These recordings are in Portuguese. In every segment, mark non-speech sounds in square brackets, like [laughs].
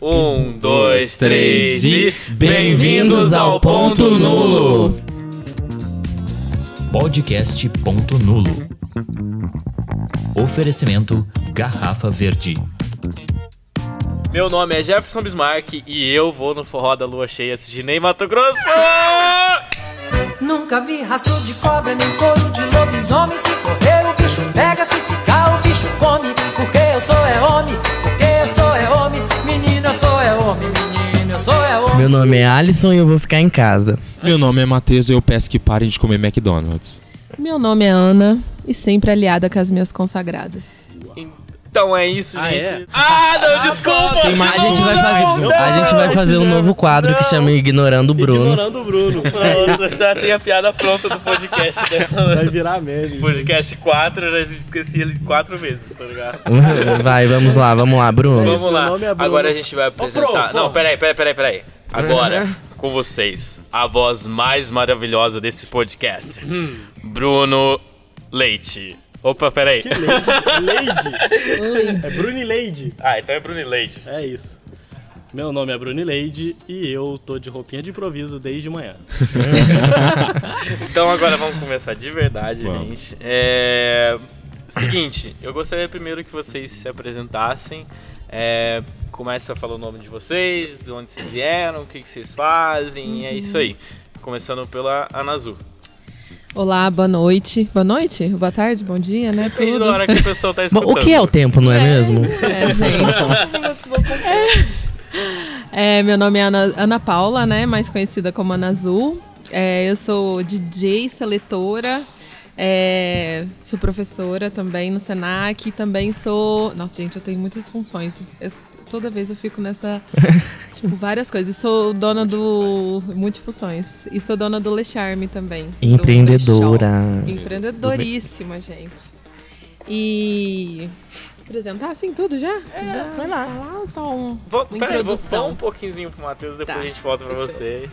Um, dois, três e bem-vindos ao Ponto Nulo. Podcast Ponto Nulo. Oferecimento Garrafa Verde. Meu nome é Jefferson Bismarck e eu vou no forró da lua cheia assistir Ney Mato Grosso. Nunca vi rastro de cobra nem couro de lobisomem. Se correr o bicho pega, se ficar o bicho come. Porque eu sou é homem, porque Menino, eu sou é homem, menino, eu sou é homem. Meu nome é Alisson e eu vou ficar em casa. Meu nome é Matheus e eu peço que parem de comer McDonald's. Meu nome é Ana e sempre aliada com as minhas consagradas. Então é isso, Ah, gente. é? Ah, não, desculpa. Tem mais- a gente vai fazer, não, a gente vai fazer um novo quadro que chama Ignorando o Bruno. Ignorando o Bruno. [laughs] Pronto, já tem a piada pronta do podcast [laughs] dessa Vai virar meme. Podcast 4, eu já esqueci ele quatro vezes, tá ligado? [laughs] Vai, vamos lá, vamos lá, Bruno. Vamos lá. nome é Bruno. Agora a gente vai apresentar. Ô, Pro, Não, peraí, peraí, peraí, peraí. Agora, com vocês, a voz mais maravilhosa desse podcast: Bruno Leite. Opa, peraí. Leide. É Bruni Leide. Ah, então é Bruno Leite. É isso. Meu nome é Bruni Leide e eu tô de roupinha de improviso desde manhã. [laughs] Então agora vamos começar de verdade, Vamos. gente. É. Seguinte, eu gostaria primeiro que vocês se apresentassem. É, começa a falar o nome de vocês, de onde vocês vieram, o que, que vocês fazem, e é isso aí. Começando pela Anazu. Olá, boa noite. Boa noite? Boa tarde, bom dia, né? Depende Tudo. da hora que o pessoal tá escutando. o que é o tempo, não é, mesmo? É, gente. É, meu nome é Ana, Ana Paula, né? Mais conhecida como Ana Azul. É, eu sou DJ, seletora. é, sou professora também no Senac. e Também sou. Nossa, gente, eu tenho muitas funções. Eu- toda vez eu fico nessa. [laughs] tipo, várias coisas. E sou dona do. Multifunções. E sou dona do Le Charme também. do Empreendedora. Empreendedoríssima, gente. E. Apresentar assim tudo já? já vai lá. Falar só um, Vou, uma peraí, vou, introdução. vou um pouquinho pro Matheus, depois Tá. a gente volta pra Deixa eu- você.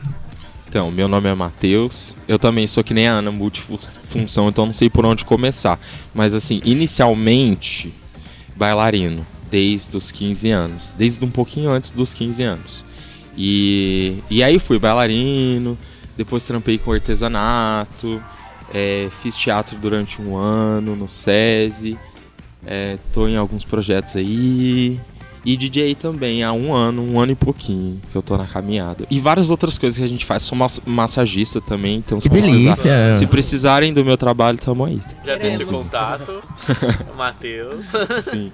Então, meu nome é Matheus. Eu também sou que nem a Ana, multifunção, então não sei por onde começar. Mas assim, inicialmente, bailarino, desde os 15 anos. Desde um pouquinho antes dos 15 anos. E, e aí fui bailarino, depois trampei com artesanato, é, fiz teatro durante um ano no SESI, é, tô em alguns projetos aí. E DJ também há um ano, um ano e pouquinho que eu tô na caminhada. E várias outras coisas que a gente faz. Sou mas- massagista também, então se, Que precisar- delícia. se precisarem do meu trabalho, tamo aí. Já deixa o contato, [laughs] Matheus. Sim.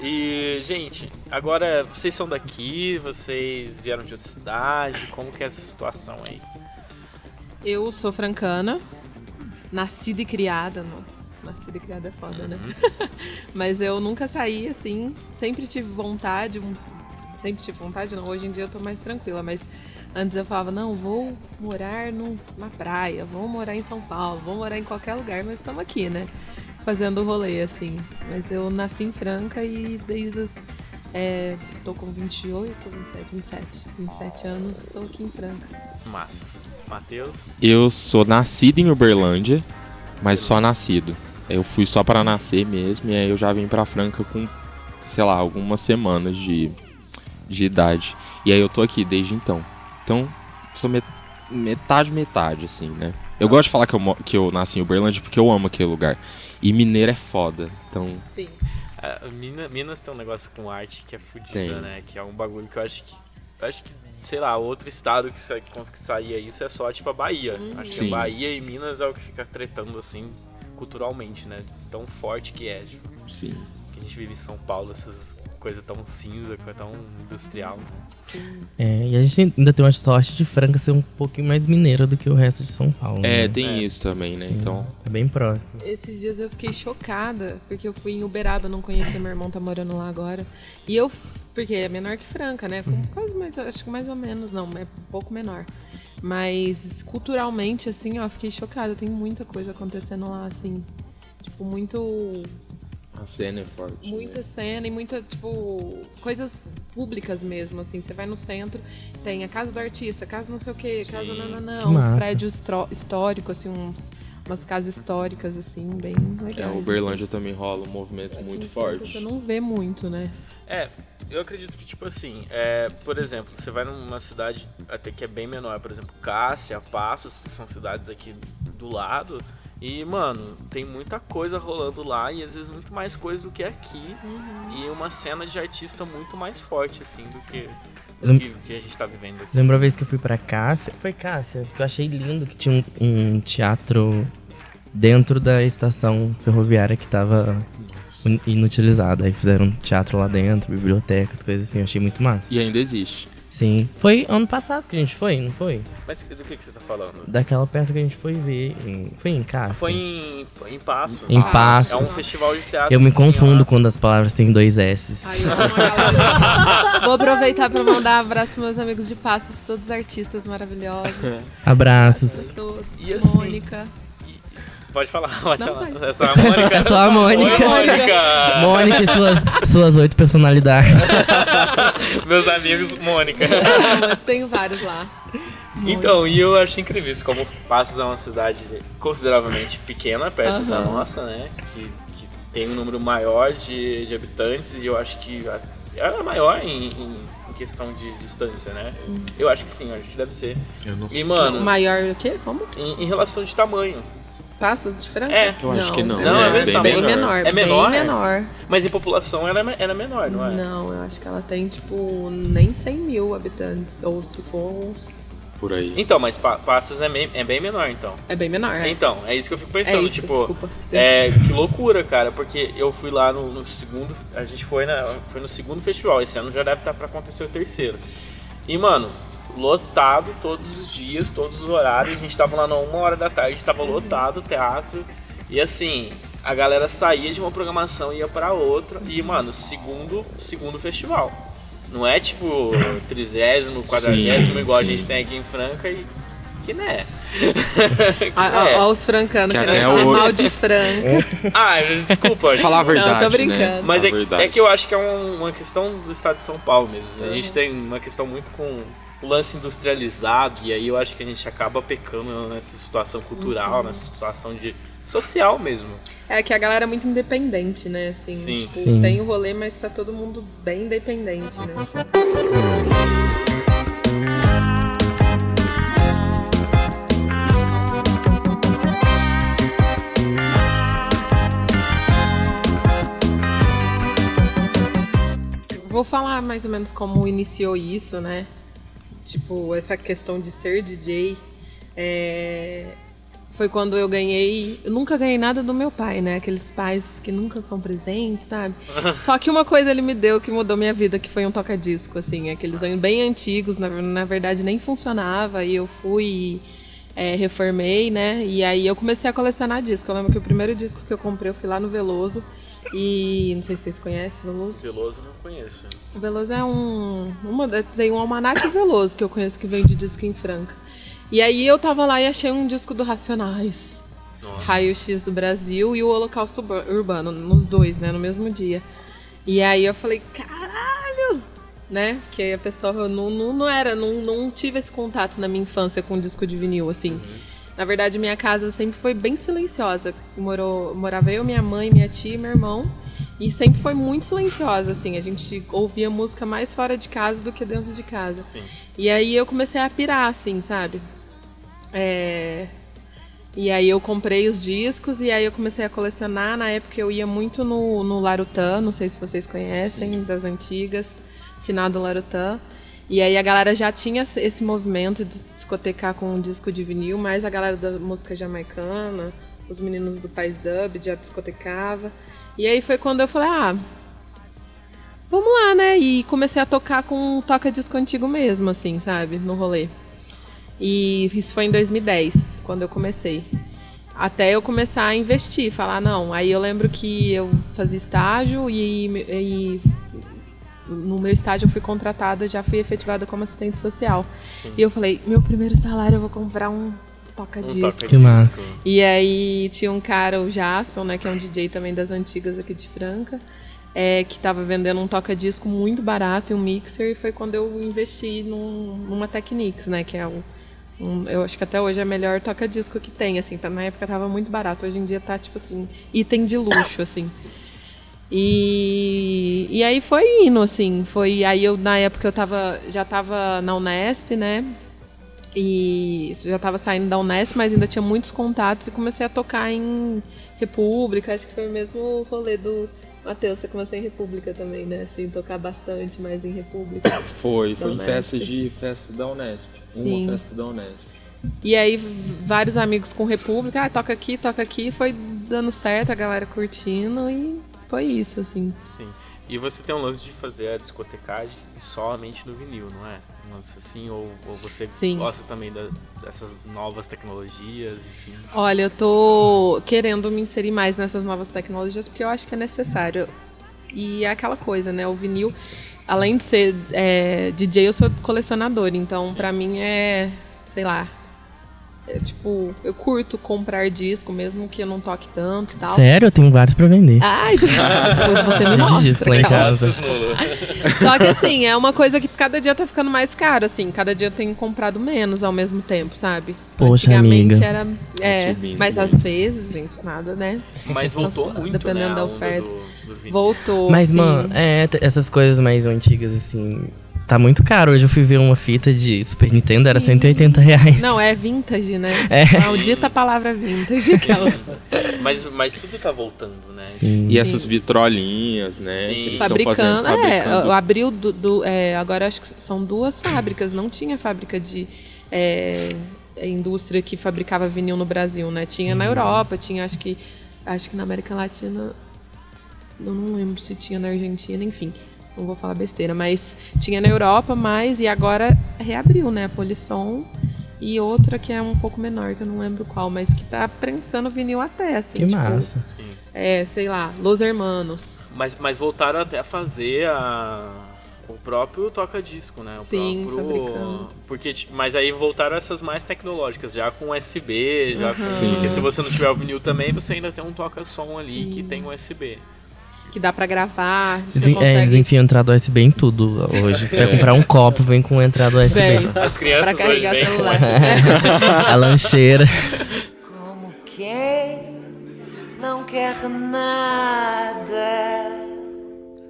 E, gente, agora vocês são daqui, vocês vieram de outra cidade, como que é essa situação aí? Eu sou francana, nascida e criada, nossa. Nascida e criada é foda, né? [laughs] Mas eu nunca saí assim, sempre tive vontade, sempre tive vontade, não, hoje em dia eu tô mais tranquila, mas antes eu falava, não, vou morar no, na praia, vou morar em São Paulo, vou morar em qualquer lugar, mas estamos aqui, né? Fazendo o rolê, assim. Mas eu nasci em Franca e desde os. É, tô com 28, 27, 27, 27 anos, tô aqui em Franca. Massa. Matheus? Eu sou nascido em Uberlândia, mas só nascido. Eu fui só para nascer mesmo, e aí eu já vim pra Franca com, sei lá, algumas semanas de, de idade. E aí eu tô aqui desde então. Então, sou met- metade, metade, assim, né? Eu gosto de falar que eu, que eu nasci em Uberlândia porque eu amo aquele lugar. E mineiro é foda, então Sim. Ah, Mina- Minas tem um negócio com arte que é fudido, Tem. né? Que é um bagulho que eu acho que. Eu acho que, sei lá, outro estado que sa- que conseguiria isso é só tipo a Bahia. Acho que Sim. a Bahia e Minas é o que fica tretando assim culturalmente, né? Tão forte que é. Tipo, sim. que a gente vive em São Paulo, essas coisas tão cinza, coisa tão industrial. né? É, e a gente ainda tem uma sorte de Franca ser um pouquinho mais mineira do que o resto de São Paulo. É, né? tem É. isso também, né? Então, É bem próximo. Esses dias eu fiquei chocada, porque eu fui em Uberaba, não conhecia, meu irmão tá morando lá agora. E eu, porque é menor que Franca, né? Com Quase mais, acho que mais ou menos, não, é um pouco menor. Mas culturalmente, assim, ó, eu fiquei chocada. Tem muita coisa acontecendo lá, assim. Tipo, muito. a cena é forte. Muita né? cena e muita, tipo, coisas públicas mesmo, assim. Você vai no centro, tem a casa do artista, casa não sei o quê, casa Sim. não, não, Que não, uns prédios históricos, assim, uns umas casas históricas, assim, bem É, legais. Uberlândia também rola um movimento assim. muito forte. Você não vê muito, né? É, eu acredito que, tipo assim, é, por exemplo, você vai numa cidade até que é bem menor, por exemplo, Cássia, Passos, que são cidades aqui do lado, e, mano, tem muita coisa rolando lá e às vezes muito mais coisa do que aqui, e uma cena de artista muito mais forte, assim, do que, Lem- que, que a gente tá vivendo aqui. Lembra a vez que eu fui pra Cássia? Foi Cássia, que eu achei lindo que tinha um, um teatro dentro da estação ferroviária que tava in- inutilizada. Aí fizeram um teatro lá dentro, bibliotecas, coisas assim, eu achei muito massa. E ainda existe. Sim. Foi ano passado que a gente foi, não foi? Mas do que, que você tá falando? Daquela peça que a gente foi ver. em- Foi em Cássia? Foi em, em Passos. Em É Passos. um festival de teatro. Eu me confundo lá. quando as palavras têm dois S's. Aí eu amo a galera. Vou aproveitar para mandar um abraço pros meus amigos de Passos, todos os artistas maravilhosos. Abraços. Todos. E assim- Mônica. Pode falar, [laughs] pode Não, falar. sai. É só a Mônica. É só a Mônica. Oi, Mônica. Mônica e suas, suas oito personalidades. [laughs] Meus amigos, Mônica. [laughs] Mas tem vários lá. Então, e eu acho incrível isso, como Passos é uma cidade consideravelmente pequena, perto da Aham. nossa, né? Que, que tem um número maior de, de habitantes e eu acho que ela é maior em, em- em questão de distância, né? Eu acho que sim, acho que deve ser. Eu não E, mano, Maior o quê? Como? em, em relação de tamanho. Passos de Franca? É. Eu acho que não. Não, é bem, mesmo bem tamanho. menor. É menor? Bem menor. Mas em população ela é, é menor, não é? Não, eu acho que ela tem, tipo, nem 100 mil habitantes. Ou se for uns... Por aí. Então, mas Pa- Passos é bem, é bem menor, então. É bem menor, é. Então, é isso que eu fico É pensando, isso, tipo, desculpa. é, que loucura, cara, porque eu fui lá no, no segundo, a gente foi, na, foi no segundo festival, esse ano já deve estar pra acontecer o terceiro. E, mano, lotado todos os dias, todos os horários, a gente tava lá na uma hora da tarde, tava lotado o teatro, e assim, a galera saía de uma programação e ia pra outra, e, mano, segundo, segundo festival. Não é tipo [laughs] trigésimo, quadragésimo, igual a sim. gente tem aqui em Franca e que né. [laughs] Ah, né. ó, ó os francanos Que querendo falar mal de Franca. [laughs] Ah, desculpa. gente. Falar a verdade, Não, tô né? brincando. Mas A é, é que eu acho que é um- uma questão do estado de São Paulo mesmo. A gente tem uma questão muito com o lance industrializado e aí eu acho que a gente acaba pecando nessa situação cultural, nessa situação de social mesmo. É que a galera é muito independente, né? Assim, Sim. tipo, Sim. tem o rolê, mas tá todo mundo bem independente, né? Vou falar mais ou menos como iniciou isso, né? Tipo, essa questão de ser DJ. é, Foi quando eu ganhei. Eu nunca ganhei nada do meu pai, né? Aqueles pais que nunca são presentes, sabe? [laughs] Só que uma coisa ele me deu que mudou minha vida, que foi um toca-disco, assim. Aqueles bem antigos, na, na verdade nem funcionava. E eu fui e é, reformei, né? E aí eu comecei a colecionar disco. Eu lembro que o primeiro disco que eu comprei, eu fui lá no Veloso. E não sei se vocês conhecem Veloso. Veloso não conheço. O Veloso é um. Uma, tem um almanac Veloso que eu conheço que vende disco em Franca. E aí eu tava lá e achei um disco do Racionais. Nossa. Raio X do Brasil e o Holocausto Urba- Urbano, nos dois, né? No mesmo dia. E aí eu falei, caralho! Né? Que aí a pessoa não, não, não era, não, não tive esse contato na minha infância com disco de vinil, assim. Na verdade, minha casa sempre foi bem silenciosa. Morou, morava eu, minha mãe, minha tia e meu irmão. E sempre foi muito silenciosa, assim. A gente ouvia música mais fora de casa do que dentro de casa. Sim. E aí eu comecei a pirar, assim, sabe? É... E aí eu comprei os discos e aí eu comecei a colecionar. Na época eu ia muito no, no Larutã, não sei se vocês conhecem, das antigas, finado Larutã. E aí a galera já tinha esse movimento de discotecar com um disco de vinil, mas a galera da música jamaicana, os meninos do País Dub já discotecava. E aí foi quando eu falei, ah, vamos lá, né? E comecei a tocar com um toca-disco antigo mesmo, assim, sabe? No rolê. E isso foi em 2010, quando eu comecei. Até eu começar a investir, falar, não. Aí eu lembro que eu fazia estágio e, e no meu estágio eu fui contratada, já fui efetivada como assistente social. E eu falei, meu primeiro salário eu vou comprar um toca-disco. Um toca Que massa. E aí tinha um cara, o Jaspel, né, que é um DJ também das antigas aqui de Franca, é, que tava vendendo um toca-disco muito barato e um mixer, e foi quando eu investi num, numa Technics, né, que é o, Um- eu acho que até hoje é a melhor toca-disco que tem, assim. tá- Na época tava muito barato. Hoje em dia tá, tipo assim, item de luxo, assim. E, e aí foi indo, assim. Foi, aí eu, na época, eu tava, já tava na Unesp, né? E já tava saindo da Unesp, mas ainda tinha muitos contatos e comecei a tocar em República. Acho que foi o mesmo rolê do Matheus. Você começou em República também, né? Assim, tocar bastante mais em República. [coughs] Foi, foi em festas de festa da Unesp. Sim. Uma festa da Unesp. E aí, vários amigos com República, ah, toca aqui, toca aqui, foi dando certo, a galera curtindo e foi isso, assim. Sim. E você tem um lance de fazer a discotecagem somente no vinil, não é? Um lance assim, ou, ou você Sim. gosta também da- dessas novas tecnologias, enfim. Olha, eu tô querendo me inserir mais nessas novas tecnologias porque eu acho que é necessário. E é aquela coisa, né? O vinil, além de ser é, DJ, eu sou colecionador, então pra mim é, sei lá. É, tipo, eu curto comprar disco, mesmo que eu não toque tanto e tal. Sério, eu tenho vários pra vender. Ai, [laughs] depois você me mostra. disco lá em casa. Só que assim, é uma coisa que cada dia tá ficando mais caro, assim. Cada dia eu tenho comprado menos ao mesmo tempo, sabe? Poxa, Antigamente amiga. era. É, subindo mas às vezes, gente, nada, né? Mas voltou muito, Dependendo né? da oferta. Do, do. Voltou. Mas, sim. mano, é, essas coisas mais antigas, assim, tá muito caro. Hoje eu fui ver uma fita de Super Nintendo, era Sim. 180 reais. Não, é vintage, né? [laughs] É. Maldita palavra vintage. Aquela. [laughs] Mas, mas tudo tá voltando, né? Sim. E essas vitrolinhas, né? Sim. Que eles estão fabricando. fazendo, É, fabricando. o abril do. do- é, agora acho que são duas fábricas. Não tinha fábrica de. é, indústria que fabricava vinil no Brasil, né? Tinha na Europa, tinha acho que. Acho que na América Latina. Eu não lembro se tinha na Argentina, enfim. Não vou falar besteira, mas tinha na Europa, mas e agora reabriu, né? A Polisson e outra que é um pouco menor, que eu não lembro qual, mas que tá prensando vinil até, assim. Que tipo, massa. Sim. É, sei lá, Los Hermanos. Mas, mas voltaram até a fazer a, o próprio toca-disco, né? O Sim, próprio, fabricando. porque, mas aí voltaram essas mais tecnológicas, já com USB, já com, Sim. porque se você não tiver o vinil também, você ainda tem um toca-som ali que tem USB. Que dá pra gravar, você Desen- É, consegue enfiam entrada USB em tudo hoje. Você vai comprar um copo, vem com entrada USB. Vem. As pra crianças hoje carregar com celular. [laughs] A lancheira. Como quem não quer nada.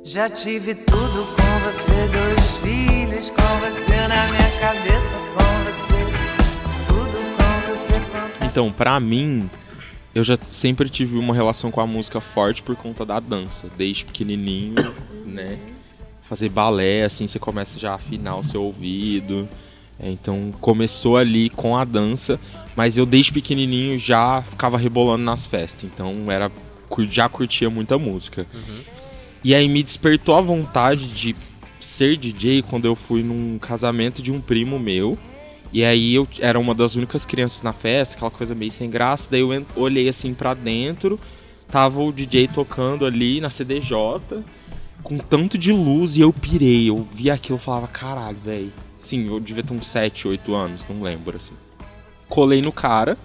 Já tive tudo com você, dois filhos com você na minha cabeça, com você. Tudo com você, com Então, pra mim, eu já sempre tive uma relação com a música forte por conta da dança. Desde pequenininho, né? Fazer balé, assim, você começa já a afinar o seu ouvido. É, então, começou ali com a dança. Mas eu, desde pequenininho, já ficava rebolando nas festas. Então, era já curtia muita música. E aí me despertou a vontade de ser DJ quando eu fui num casamento de um primo meu. E aí eu era uma das únicas crianças na festa, aquela coisa meio sem graça. Daí eu olhei assim pra dentro, tava o DJ tocando ali na CDJ, com tanto de luz e eu pirei. Eu vi aquilo e falava, caralho, velho. Sim, eu devia ter uns 7, 8 anos, não lembro assim. Colei no cara,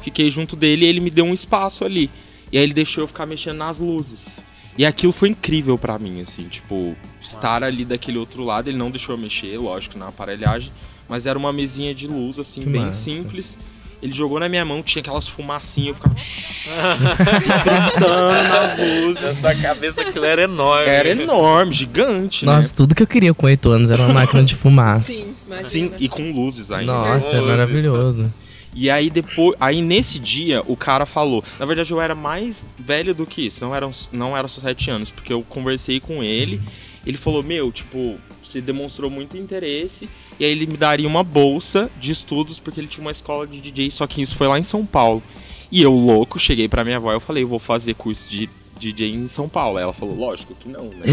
fiquei junto dele e ele me deu um espaço ali. E aí ele deixou eu ficar mexendo nas luzes. E aquilo foi incrível pra mim, assim, tipo, estar ali daquele outro lado, ele não deixou eu mexer, lógico, na aparelhagem, mas era uma mesinha de luz, assim, Que bem massa. simples. Ele jogou na minha mão, tinha aquelas fumacinhas, eu ficava [laughs] gritando nas Na luzes. sua cabeça aquilo era enorme. Era enorme, gigante, Nossa, né? tudo que eu queria com 8 anos era uma máquina de fumar. Sim, imagina. Sim, e com luzes ainda. Nossa, é maravilhoso. E aí depois, aí nesse dia o cara falou, na verdade eu era mais velho do que isso, não eram não era só sete anos, porque eu conversei com ele, ele falou, meu, tipo, você demonstrou muito interesse, e aí ele me daria uma bolsa de estudos, porque ele tinha uma escola de DJ, só que isso foi lá em São Paulo. E eu, louco, cheguei pra minha avó e eu falei, eu vou fazer curso de DJ em São Paulo. Aí ela falou, lógico que não, né?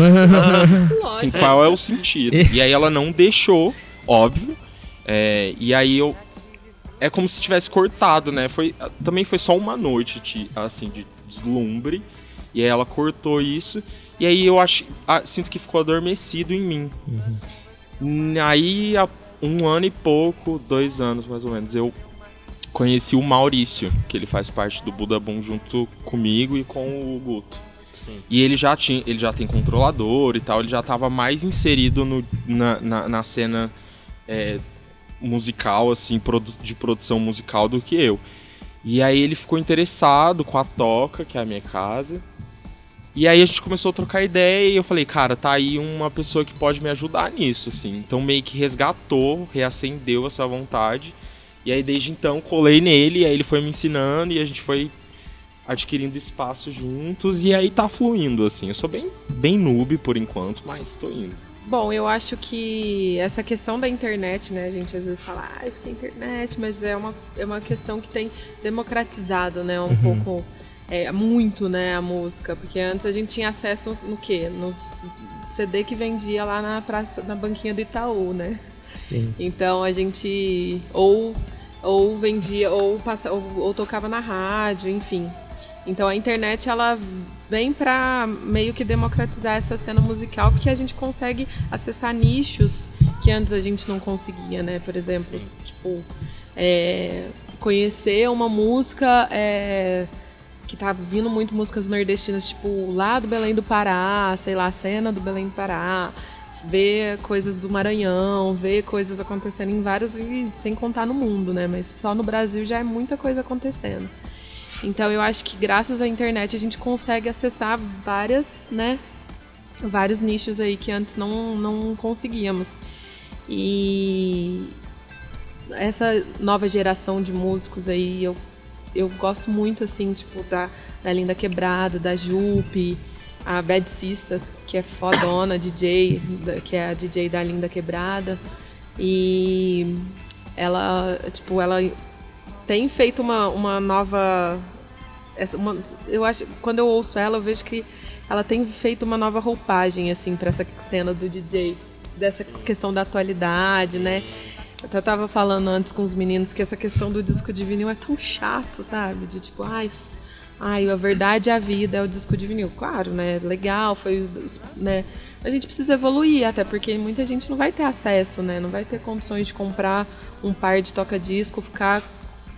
Assim, qual é o sentido? E aí ela não deixou, óbvio. É, e aí eu. É como se tivesse cortado, né? Foi, também foi só uma noite, de- assim, de deslumbre. E aí ela cortou isso. E aí eu acho, ah, sinto que ficou adormecido em mim. Hum, Aí, há um ano e pouco, dois anos mais ou menos, eu conheci o Maurício, que ele faz parte do Buda Boom junto comigo e com o Guto. Sim. E ele já tinha, ele já tem controlador e tal, ele já tava mais inserido no, na, na, na cena é, musical, assim, produ- de produção musical do que eu. E aí ele ficou interessado com a Toca, que é a minha casa. E aí a gente começou a trocar ideia e eu falei, cara, tá aí uma pessoa que pode me ajudar nisso, assim. Então meio que resgatou, reacendeu essa vontade. E aí desde então colei nele, e aí ele foi me ensinando e a gente foi adquirindo espaço juntos e aí tá fluindo, assim. Eu sou bem, bem noob por enquanto, mas tô indo. Bom, eu acho que essa questão da internet, né? A gente às vezes fala, ai, porque a internet, mas é uma, é uma questão que tem democratizado, né? Um pouco, é, muito, né? A música. Porque antes a gente tinha acesso no quê? Nos CD que vendia lá na praça, na banquinha do Itaú, né? Sim. Então a gente ou ou vendia ou, passa, ou, ou tocava na rádio, enfim. Então a internet ela vem para meio que democratizar essa cena musical, porque a gente consegue acessar nichos que antes a gente não conseguia, né? Por exemplo, tipo é, conhecer uma música é, que tá vindo muito músicas nordestinas, tipo lá do Belém do Pará, sei lá, cena do Belém do Pará, ver coisas do Maranhão, ver coisas acontecendo em vários, e sem contar no mundo, né? Mas só no Brasil já é muita coisa acontecendo. Então eu acho que graças à internet a gente consegue acessar várias, né? Vários nichos aí que antes não, não conseguíamos. E essa nova geração de músicos aí, eu, eu gosto muito, assim, tipo, da, da Linda Quebrada, da Jupe, a Bad Sista, que é fodona, DJ, que é a DJ da Linda Quebrada. E ela, tipo, ela tem feito uma, uma nova. Essa, uma, eu acho quando eu ouço ela, eu vejo que ela tem feito uma nova roupagem, assim, para essa cena do DJ, dessa questão da atualidade, né? Eu até tava falando antes com os meninos que essa questão do disco de vinil é tão chato, sabe? De tipo, ai, ai, a verdade é a vida, é o disco de vinil. Claro, né? Legal, foi, né? A gente precisa evoluir, até porque muita gente não vai ter acesso, né? Não vai ter condições de comprar um par de toca-disco, ficar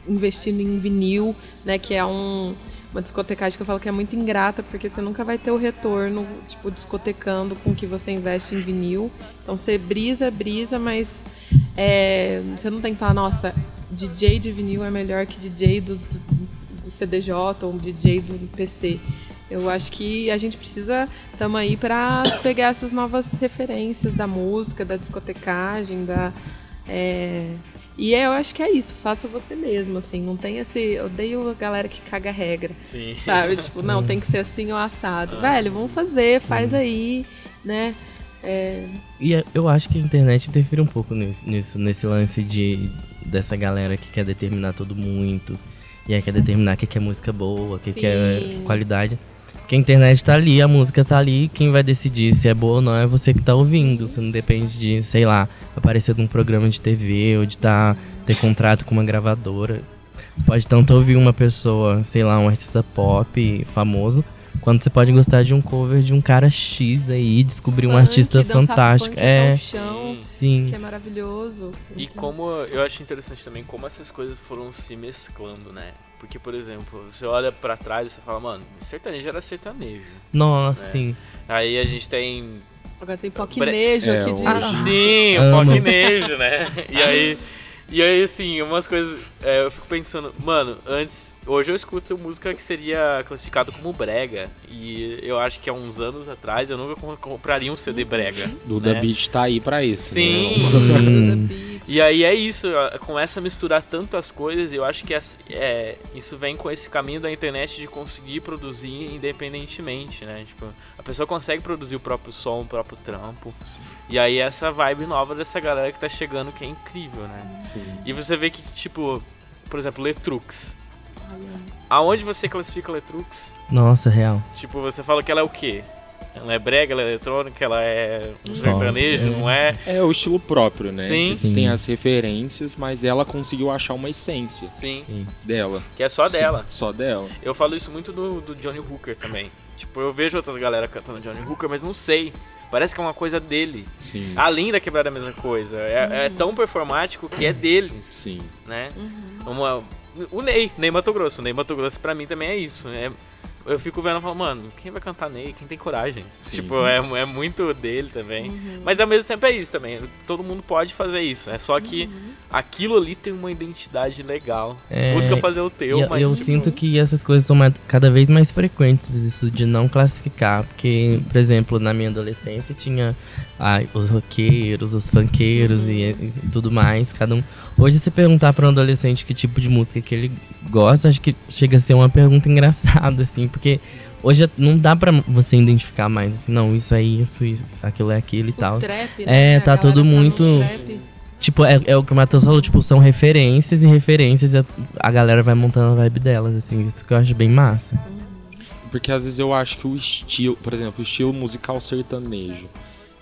investindo em vinil, né? Que é um, uma discotecagem que eu falo que é muito ingrata, porque você nunca vai ter o retorno, tipo, discotecando com o que você investe em vinil. Então você brisa, brisa, mas é, você não tem que falar, nossa, DJ de vinil é melhor que DJ do, do, do CDJ ou DJ do PC. Eu acho que a gente precisa, estamos aí para pegar essas novas referências da música, da discotecagem, da. é, E eu acho que é isso, faça você mesmo, assim, não tem esse. Odeio a galera que caga regra. Sim. Sabe? Tipo, não, tem que ser assim ou assado. Velho, vamos fazer, faz aí, né? É, E é- eu acho que a internet interfere um pouco nisso, nesse lance de dessa galera que quer determinar tudo muito. E aí quer determinar o que que é música boa, o que, que é qualidade. Porque a internet tá ali, a música tá ali, quem vai decidir se é boa ou não é você que tá ouvindo. Você não depende de, sei lá, aparecer num programa de TV ou de tá, ter contrato com uma gravadora. Pode tanto ouvir uma pessoa, sei lá, um artista pop famoso, quanto você pode gostar de um cover de um cara X aí, descobrir um funk, artista dançar fantástico. funk É, chão, sim. que é maravilhoso. E Então, como eu acho interessante também como essas coisas foram se mesclando, né? Porque, por exemplo, você olha pra trás e você fala, mano, sertanejo era sertanejo. Nossa, É. sim. Aí a gente tem. Agora tem poquinejo É, aqui de. hoje- Sim, o Amo. foquinejo, né? E aí. E aí, assim, umas coisas. É, eu fico pensando, mano, antes. Hoje eu escuto música que seria classificado como brega. E eu acho que há uns anos atrás eu nunca com- compraria um CD brega. Duda né? Beat tá aí pra isso. Sim. [laughs] né? E aí é isso, começa a misturar tanto as coisas, e eu acho que as- é, isso vem com esse caminho da internet de conseguir produzir independentemente, né? Tipo, a pessoa consegue produzir o próprio som, o próprio trampo. E aí essa vibe nova dessa galera que tá chegando que é incrível, né? Sim. E você vê que, tipo, por exemplo, Letrux. Aonde você classifica Letrux? Nossa, real. Tipo, você fala que ela é o quê? Ela é brega, ela é eletrônica, ela é um sertanejo, é. não é? É o estilo próprio, né? Sim. Existem Sim. as referências, mas ela conseguiu achar uma essência Sim, Sim. dela. que é só Sim, dela. Só dela. Eu falo isso muito do, do Johnny Hooker também. Tipo, eu vejo outras galera cantando Johnny Hooker, mas não sei. Parece que é uma coisa dele. Sim. Além da quebrada é a mesma coisa. É, é tão performático que é deles, Sim. né? Uma- o Ney, Ney Mato Grosso. O Ney Mato Grosso pra mim também é isso. É, eu fico vendo e falo, mano, quem vai cantar Ney? Quem tem coragem? Sim. Tipo, é, é muito dele também. Mas ao mesmo tempo é isso também. Todo mundo pode fazer isso. É só que aquilo ali tem uma identidade legal. É, Busca fazer o teu, E eu, mas. eu tipo, sinto que essas coisas são cada vez mais frequentes, isso de não classificar. Porque, por exemplo, na minha adolescência tinha ah, os roqueiros, os funkeiros e, e tudo mais. Cada um. Hoje, se perguntar para um adolescente que tipo de música que ele gosta, acho que chega a ser uma pergunta engraçada, assim, porque. Hoje não dá pra você identificar mais, assim, não, isso é isso, isso, aquilo é aquilo e O tal. trap, É, né? A tá tudo muito-. Tipo, é, é o que o Matheus falou, tipo, são referências e referências e a, a galera vai montando a vibe delas, assim, isso que eu acho bem massa. Porque às vezes eu acho que o estilo, por exemplo, o estilo musical sertanejo,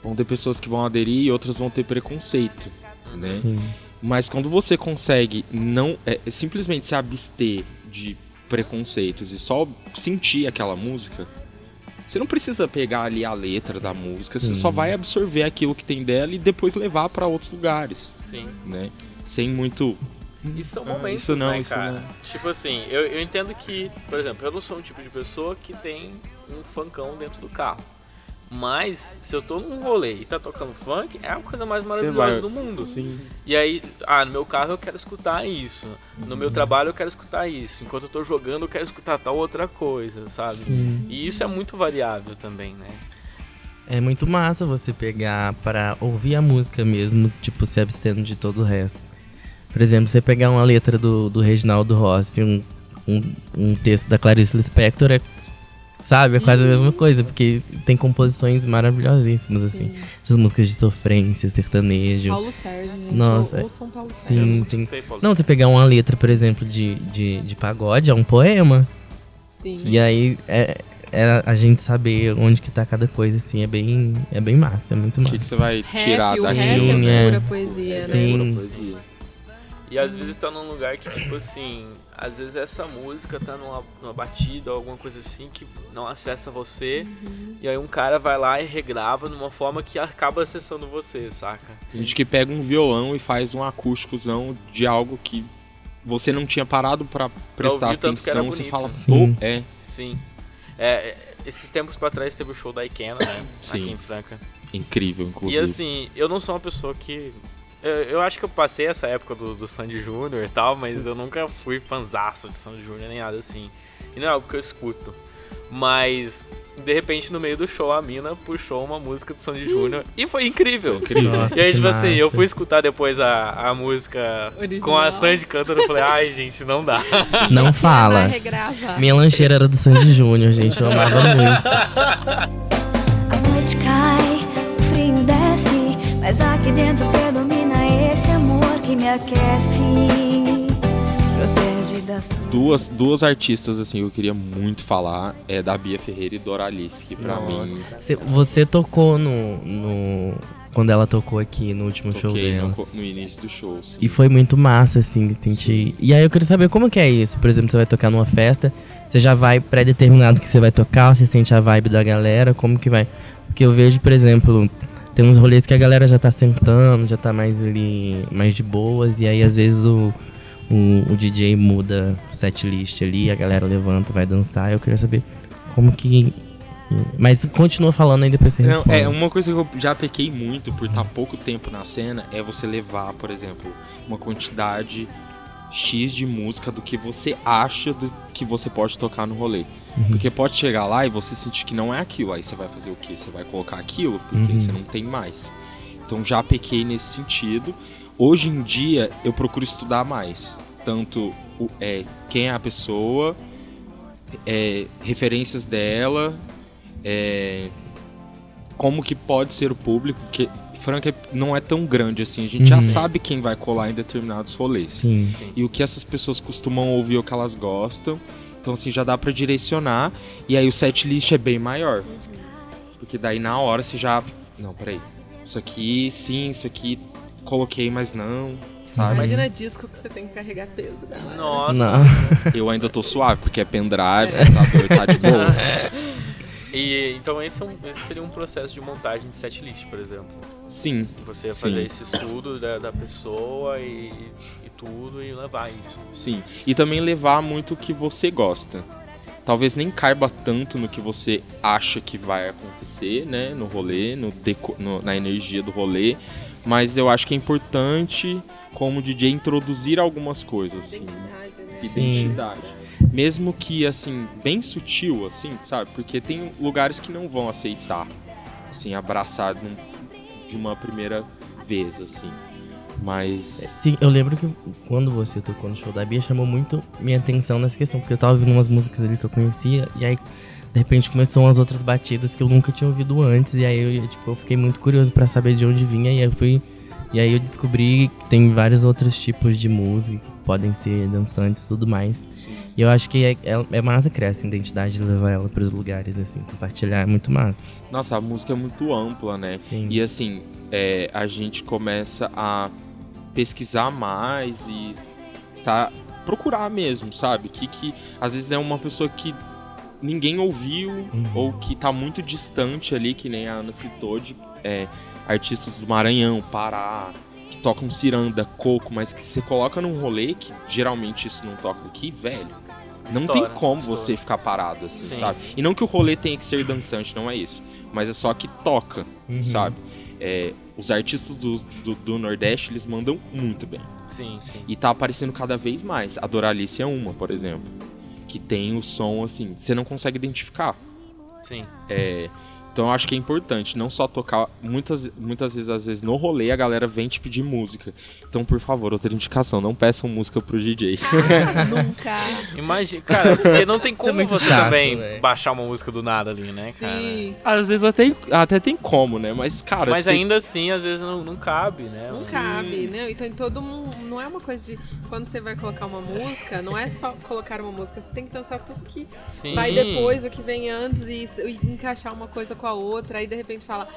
vão ter pessoas que vão aderir e outras vão ter preconceito, né? Sim. Mas quando você consegue não é, simplesmente se abster de preconceitos e só sentir aquela música, você não precisa pegar ali a letra da música, você Sim. só vai absorver aquilo que tem dela e depois levar pra outros lugares, Sim. né? Sem muito Isso são Ah, momentos, isso não, né, isso cara? não. Tipo assim, eu, eu entendo que, por exemplo, eu não sou um tipo de pessoa que tem um funkão dentro do carro. Mas, se eu tô num rolê e tá tocando funk, é a coisa mais maravilhosa vai- do mundo. assim, E aí, ah, no meu carro eu quero escutar isso. No meu trabalho eu quero escutar isso. Enquanto eu tô jogando eu quero escutar tal outra coisa, sabe? Sim. E isso é muito variável também, né? É muito massa você pegar pra ouvir a música mesmo, tipo, se abstendo de todo o resto. Por exemplo, você pegar uma letra do, do Reginaldo Rossi, um, um, um texto da Clarice Lispector, é, sabe? É quase a mesma coisa, porque tem composições maravilhosíssimas, assim. Essas músicas de sofrência, sertanejo. Paulo Sérgio, gente. Nossa, Ou, ou São Paulo sim. Sérgio. Tem-. Não, você pegar uma letra, por exemplo, de, de, de pagode, é um poema. Sim. E aí, é, é a gente saber onde que tá cada coisa, assim, é bem, é bem massa, é muito o massa. que, que você vai Rap, tirar o daqui? rap é É. pura poesia, né? Sim. Poesia. E às vezes tá num lugar que, tipo assim, às vezes essa música tá numa, numa batida ou alguma coisa assim que não acessa você. E aí um cara vai lá e regrava de uma forma que acaba acessando você, saca? Tem gente que pega um violão e faz um acústicozão de algo que você não tinha parado pra prestar ouvir tanto que era atenção. Você fala, Sim. pô, é Sim. É, é, esses tempos pra trás teve o show da Ikena, né? Sim. Aqui em Franca. incrível, inclusive. E assim, eu não sou uma pessoa que. Eu, acho que eu passei essa época do, do Sandy Júnior e tal, mas eu nunca fui fanzaço de Sandy Júnior nem nada assim. E não é algo que eu escuto. Mas, de repente, no meio do show, a mina puxou uma música do Sandy Júnior e foi incrível. incrível. Nossa, E aí, tipo assim, eu fui escutar depois a, a música Original. com a Sandy cantando e falei, ai, gente, não dá. Não fala. Minha lancheira era do Sandy Júnior, gente, eu amava muito. A noite cai, o frio desce, mas aqui dentro que me aquece, protege da sua. Duas, duas artistas, assim, que eu queria muito falar é da Bia Ferreira e Doralice, que pra Nossa. mim Você, você tocou no, no. Quando ela tocou aqui no último show toquei dela. no, no início do show. assim. E foi muito massa, assim, sentir. E aí eu quero saber como que é isso. Por exemplo, você vai tocar numa festa, você já vai pré-determinado que você vai tocar, você sente a vibe da galera, como que vai? Porque eu vejo, por exemplo, tem uns rolês que a galera já tá sentando, já tá mais ali, mais de boas, e aí às vezes o, o, o DJ muda o set list ali, a galera levanta, vai dançar. Eu queria saber como que. Mas continua falando aí depois você Não, responde. é, uma coisa que eu já pequei muito por estar pouco tempo na cena é você levar, por exemplo, uma quantidade X de música do que você acha do que você pode tocar no rolê. Porque pode chegar lá e você sentir que não é aquilo, aí você vai fazer o quê? Você vai colocar aquilo, porque Uhum. você não tem mais. Então já pequei nesse sentido. Hoje em dia eu procuro estudar mais. Tanto o, é, quem é a pessoa, é, referências dela, é, como que pode ser o público, porque Franca não é tão grande assim, a gente já Uhum. sabe quem vai colar em determinados rolês. Sim. E o que essas pessoas costumam ouvir, o que elas gostam. Então assim, já dá pra direcionar, e aí o set list é bem maior. Porque daí na hora você já, não, peraí. Isso aqui, sim, isso aqui coloquei, mas não, sabe? Imagina disco que você tem que carregar peso, galera. Nossa. Não. Eu ainda tô suave, porque é pendrive, computador tá de boa. [laughs] E então esse, é um- esse seria um processo de montagem de setlist, por exemplo. Sim, Você fazer Sim. esse estudo da, da pessoa e, e tudo e levar isso. sim. E também levar muito o que você gosta. talvez nem caiba tanto no que você acha que vai acontecer, né? No rolê, no deco- no- na energia do rolê. Mas eu acho que é importante, como DJ, introduzir algumas coisas, assim. Identidade, né? Sim. Mesmo que, assim, bem sutil, assim, sabe? Porque tem lugares que não vão aceitar, assim, abraçar num- de uma primeira vez, assim. Mas. Sim, eu lembro que quando você tocou no show da Bia, chamou muito minha atenção nessa questão, porque eu tava ouvindo umas músicas ali que eu conhecia, e aí, de repente, começou umas outras batidas que eu nunca tinha ouvido antes, e aí eu, tipo, eu fiquei muito curioso pra saber de onde vinha, e aí eu fui. E aí eu descobri que tem vários outros tipos de música que podem ser dançantes e tudo mais. E eu acho que é, é, é massa criar essa identidade levar ela pros lugares, assim, compartilhar é muito massa. Nossa, a música é muito ampla, né? Sim. E assim, é, a gente começa a pesquisar mais e estar procurar mesmo, sabe? Que que às vezes é uma pessoa que ninguém ouviu Uhum. ou que tá muito distante ali, que nem a Ana citou de é, artistas do Maranhão, Pará, que tocam ciranda, coco, mas que você coloca num rolê que geralmente isso não toca aqui, velho. Não Estoura, tem como estoura. você ficar parado assim, Sim. sabe? E não que o rolê tenha que ser dançante, não é isso. Mas é só que toca, Uhum. sabe? É, os artistas do, do, do Nordeste, eles mandam muito bem. Sim, sim. E tá aparecendo cada vez mais. A Doralice é uma, por exemplo. Que tem o som, assim, você não consegue identificar. Sim. É, então eu acho que é importante não só tocar. Muitas, muitas vezes, às vezes, no rolê a galera vem te pedir música. Então, por favor, outra indicação, não peçam música pro DJ. [laughs] Nunca. Imagina, cara, porque não tem como muito você chato, também né? baixar uma música do nada ali, né, cara? Sim. às vezes até, até tem como, né? Mas, cara, Mas você- ainda assim, às vezes não, não cabe, né? Não Sim. cabe, né? Então todo mundo. Não é uma coisa de. Quando você vai colocar uma música, não é só colocar uma música. Você tem que pensar tudo que Sim. vai depois, o que vem antes e, e encaixar uma coisa com a outra. Aí de repente fala.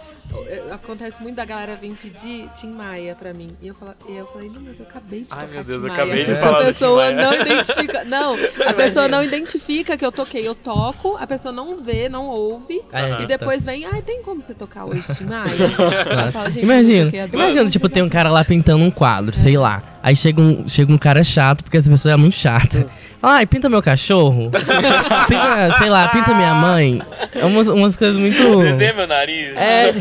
Acontece muito da galera vir pedir Tim Maia pra mim. E eu, falo, e eu falei, não, mas eu acabei de Ai, tocar meu Deus, Tim eu Maia. acabei de a falar Tim pessoa Maia. não identifica. Não, a [laughs] pessoa não identifica que eu toquei. Eu toco, a pessoa não vê, não ouve. Ah, E tá. depois vem, ai, tem como você tocar hoje, Tim Maia? [laughs] Eu falo, gente, eu Imagina, imagina, tipo, tem um cara lá pintando um quadro, sei lá. Aí chega um, chega um cara chato, porque essa pessoa é muito chata. Ai, pinta meu cachorro. [laughs] pinta, sei lá, pinta minha mãe. É umas, umas coisas muito. Desenha meu nariz. É.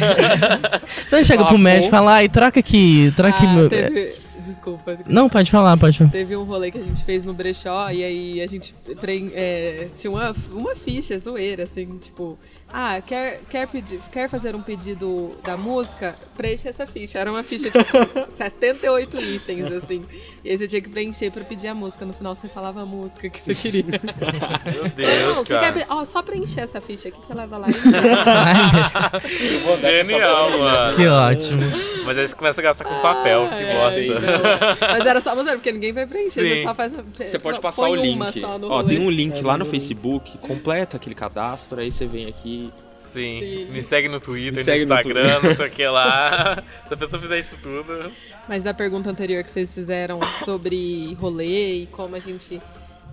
[laughs] Você chega pro médico e fala, ai, troca aqui, troca aqui Ah, meu. teve... Desculpa. Não, pode falar, pode falar. Teve um rolê que a gente fez no brechó e aí a gente preen- é, tinha uma, uma ficha zoeira, assim, tipo... Ah, quer, quer, pedir, quer fazer um pedido da música? Preencha essa ficha. Era uma ficha de [laughs] 78 itens, assim. E aí você tinha que preencher pra pedir a música. No final você falava a música que você queria. [laughs] Meu Deus, Não, você quer cara. pe- ó, só preencher essa ficha aqui, você leva lá e [laughs] Genial, mano. Que ótimo. Mas aí você começa a gastar com papel, que É, bosta. então. Mas era só zoeira, porque ninguém vai preencher, Sim. você só faz... Você pode passar o link. Ó, rolê. tem um link lá no Facebook, completa aquele cadastro, aí você vem aqui. Sim. Me segue no Twitter, no segue no Instagram, Twitter. não sei o que lá. [laughs] Se a pessoa fizer isso tudo. Mas da pergunta anterior que vocês fizeram sobre rolê e como a gente.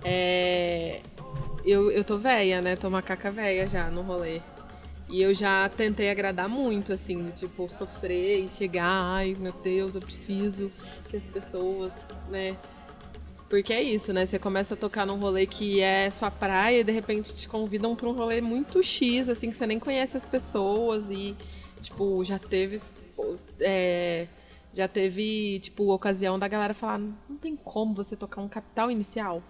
É... Eu, eu tô velha, né? Tô macaca velha já no rolê. E eu já tentei agradar muito, assim, de tipo, sofrer e chegar, ai meu Deus, eu preciso que as pessoas, né? Porque é isso, né? Você começa a tocar num rolê que é sua praia e de repente te convidam pra um rolê muito X, assim, que você nem conhece as pessoas e, tipo, já teve. é, já teve, tipo, ocasião da galera falar, não tem como você tocar um capital inicial.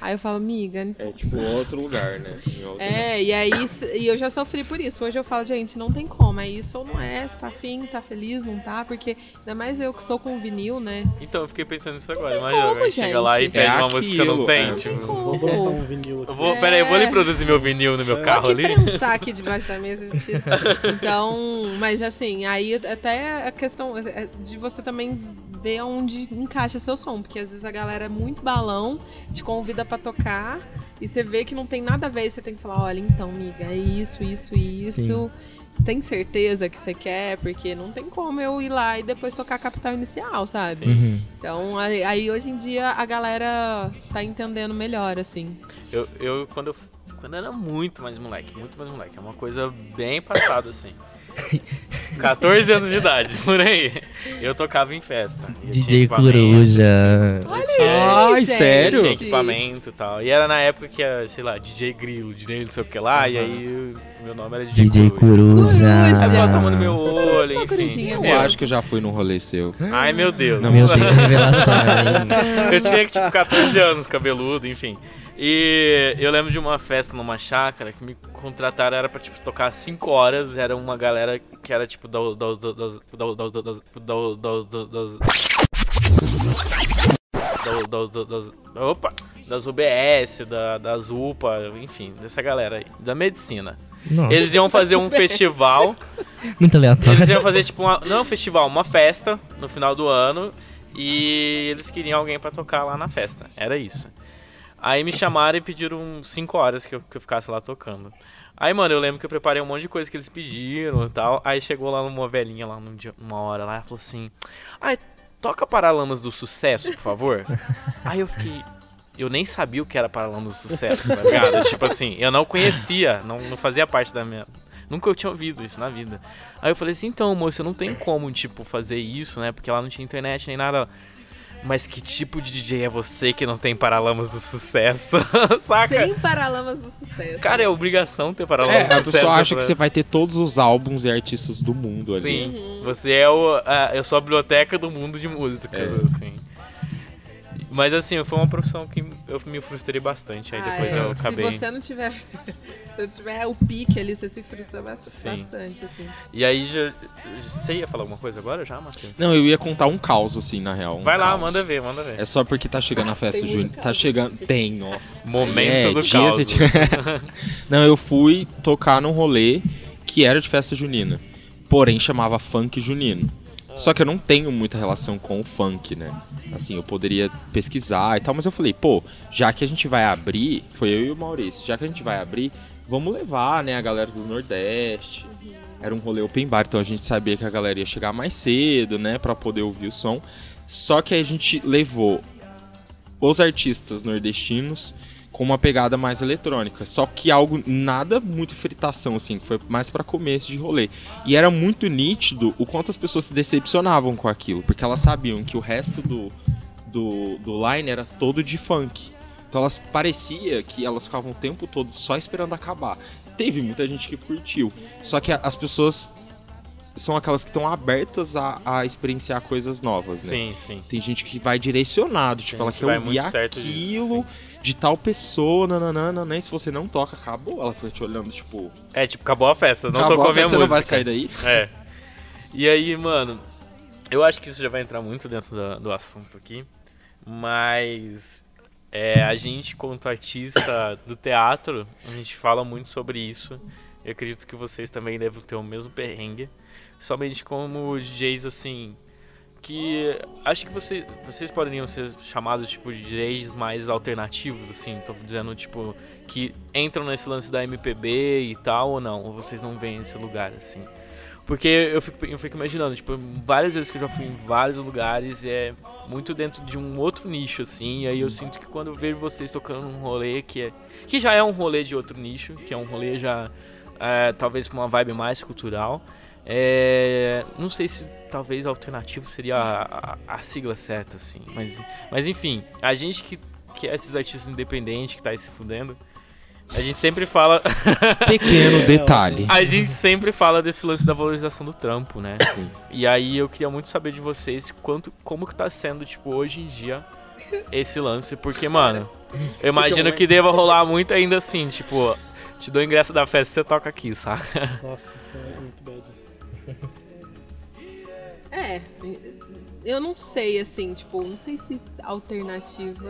Aí eu falo, amiga, É tipo outro lugar, né? Outro- é, e aí e eu já sofri por isso. Hoje eu falo, gente, não tem como. É isso ou não é? Você tá afim, tá feliz, não tá? Porque ainda mais eu que sou com vinil, né? Então, eu fiquei pensando nisso agora. como, Imagina, alguém chega lá e gente. pede É uma música que você não aquilo, tem. é. Tipo, Como? Vou botar um vinil eu aqui. vou, pera aí, eu vou É. ali produzir meu vinil no meu carro Aqui ali. prensar aqui [laughs] debaixo da mesa, gente... Então, mas assim, aí até a questão é de você também ver onde encaixa seu som, porque às vezes a galera é muito balão, te convida pra tocar e você vê que não tem nada a ver, e você tem que falar, olha, então, amiga, é isso, isso e isso. Você tem certeza que você quer? Porque não tem como eu ir lá e depois tocar capital inicial, sabe? Uhum. Então, aí, aí hoje em dia a galera tá entendendo melhor, assim. Eu, eu, quando eu quando eu era muito mais moleque, muito mais moleque, é uma coisa bem passada assim. 14 anos de idade, por aí. Eu tocava em festa. Eu DJ Coruja. Olha Ai, sério? Tinha equipamento e tal. E era na época que era, sei lá, DJ Grilo, DJ não sei o que lá, e aí o meu nome era DJ, DJ Coruja. Coruja. Aí ficava tomando meu olho, uma enfim. corujinha Eu acho que eu já fui num rolê seu. Ai, meu Deus. Meu Deus, revelação. [laughs] eu tinha tipo 14 anos, cabeludo, enfim. E eu lembro de uma festa numa chácara que me contrataram, era pra tipo, tocar 5 horas. Era uma galera que era tipo da- da- da- das. da- da- da- das- da- da-. Opa! Das UBS, da, das UPA, enfim, dessa galera aí, da medicina. Nossa, Eles iam fazer um festival. muito aleatório. Eles iam fazer tipo uma, não um festival, uma festa no final do ano e eles queriam alguém pra tocar lá na festa. Era isso. Aí me chamaram e pediram 5 horas que eu, que eu ficasse lá tocando. Aí, mano, eu lembro que eu preparei um monte de coisa que eles pediram e tal. Aí chegou lá uma velhinha lá num dia, uma hora lá e falou assim: Ai, toca Paralamas do Sucesso, por favor. [laughs] Aí eu fiquei. Eu nem sabia o que era Paralamas do Sucesso, tá ligado? [laughs] tipo assim, eu não conhecia, não, não fazia parte da minha. Nunca eu tinha ouvido isso na vida. Aí eu falei assim, então, moço, não tem como, tipo, fazer isso, né? Porque lá não tinha internet nem nada. Mas que tipo de DJ é você que não tem Paralamas do Sucesso? [laughs] Saca? Sem paralamas do sucesso. Cara, é obrigação ter É, Paralamas do a Sucesso. pessoa acha pra- que você vai ter todos os álbuns e artistas do mundo ali. Sim, você é o, a, eu sou a biblioteca do mundo de músicas, É. assim. Mas assim, foi uma profissão que eu me frustrei bastante. Aí Ah, depois é. eu acabei. Se você não tiver. [laughs] se eu tiver o pique ali, você se frustra bast- Sim. bastante, assim. E aí já. Você ia falar alguma coisa agora já, Matheus? Não, eu ia contar um caos, assim, na real. um Vai lá, caos. manda ver, manda ver. É só porque tá chegando a festa muito Tá chegando. Tem, nossa. Momento É, do caos. esse- [laughs] Não, eu fui tocar num rolê que era de festa junina. Porém, chamava funk junino. Só que eu não tenho muita relação com o funk, né? Assim, eu poderia pesquisar e tal, mas eu falei, pô, já que a gente vai abrir, foi eu e o Maurício, já que a gente vai abrir, vamos levar, né, a galera do Nordeste. Era um rolê open bar, então a gente sabia que a galera ia chegar mais cedo, né, pra poder ouvir o som. Só que a gente levou os artistas nordestinos com uma pegada mais eletrônica. Só que algo nada muito fritação assim, que foi mais pra começo de rolê. E era muito nítido o quanto as pessoas se decepcionavam com aquilo, porque elas sabiam que o resto do do, do line era todo de funk. Então elas parecia que elas ficavam o tempo todo só esperando acabar. Teve muita gente que curtiu. Só que as pessoas são aquelas que estão abertas a, a experienciar coisas novas, né? Sim, sim. Tem gente que vai direcionado, tipo, ela quer ouvir aquilo disso, de tal pessoa, nananana, né? E se você não toca, acabou. Ela fica te olhando, tipo, É, tipo, acabou a festa, não acabou, tocou a minha você música. não vai sair daí. É. E aí, mano, eu acho que isso já vai entrar muito dentro da- do assunto aqui, mas é, a gente, quanto artista do teatro, a gente fala muito sobre isso. Eu acredito que vocês também devem ter o mesmo perrengue. Somente como DJs, assim, que acho que você, vocês poderiam ser chamados, tipo, de DJs mais alternativos, assim, tô dizendo, tipo, que entram nesse lance da MPB e tal, ou não? Ou vocês não veem esse lugar, assim? Porque eu fico, eu fico imaginando, tipo, várias vezes que eu já fui em vários lugares, é muito dentro de um outro nicho, assim, e aí eu sinto que quando eu vejo vocês tocando num rolê que é. que já é um rolê de outro nicho, que é um rolê já. é, talvez com uma vibe mais cultural. É, não sei se talvez alternativo seria a, a- a sigla certa, assim. Mas, mas enfim, a gente que, que é esses artistas independentes que tá aí se fudendo, a gente sempre fala. [laughs] Pequeno detalhe. A gente sempre fala desse lance da valorização do trampo, né? E aí eu queria muito saber de vocês quanto, como que tá sendo, tipo, hoje em dia esse lance, porque, mano, eu imagino que deva rolar muito ainda assim, tipo, te dou o ingresso da festa você toca aqui, saca? Nossa, isso é muito bad. isso. [laughs] É, eu não sei, assim, tipo, não sei se alternativa.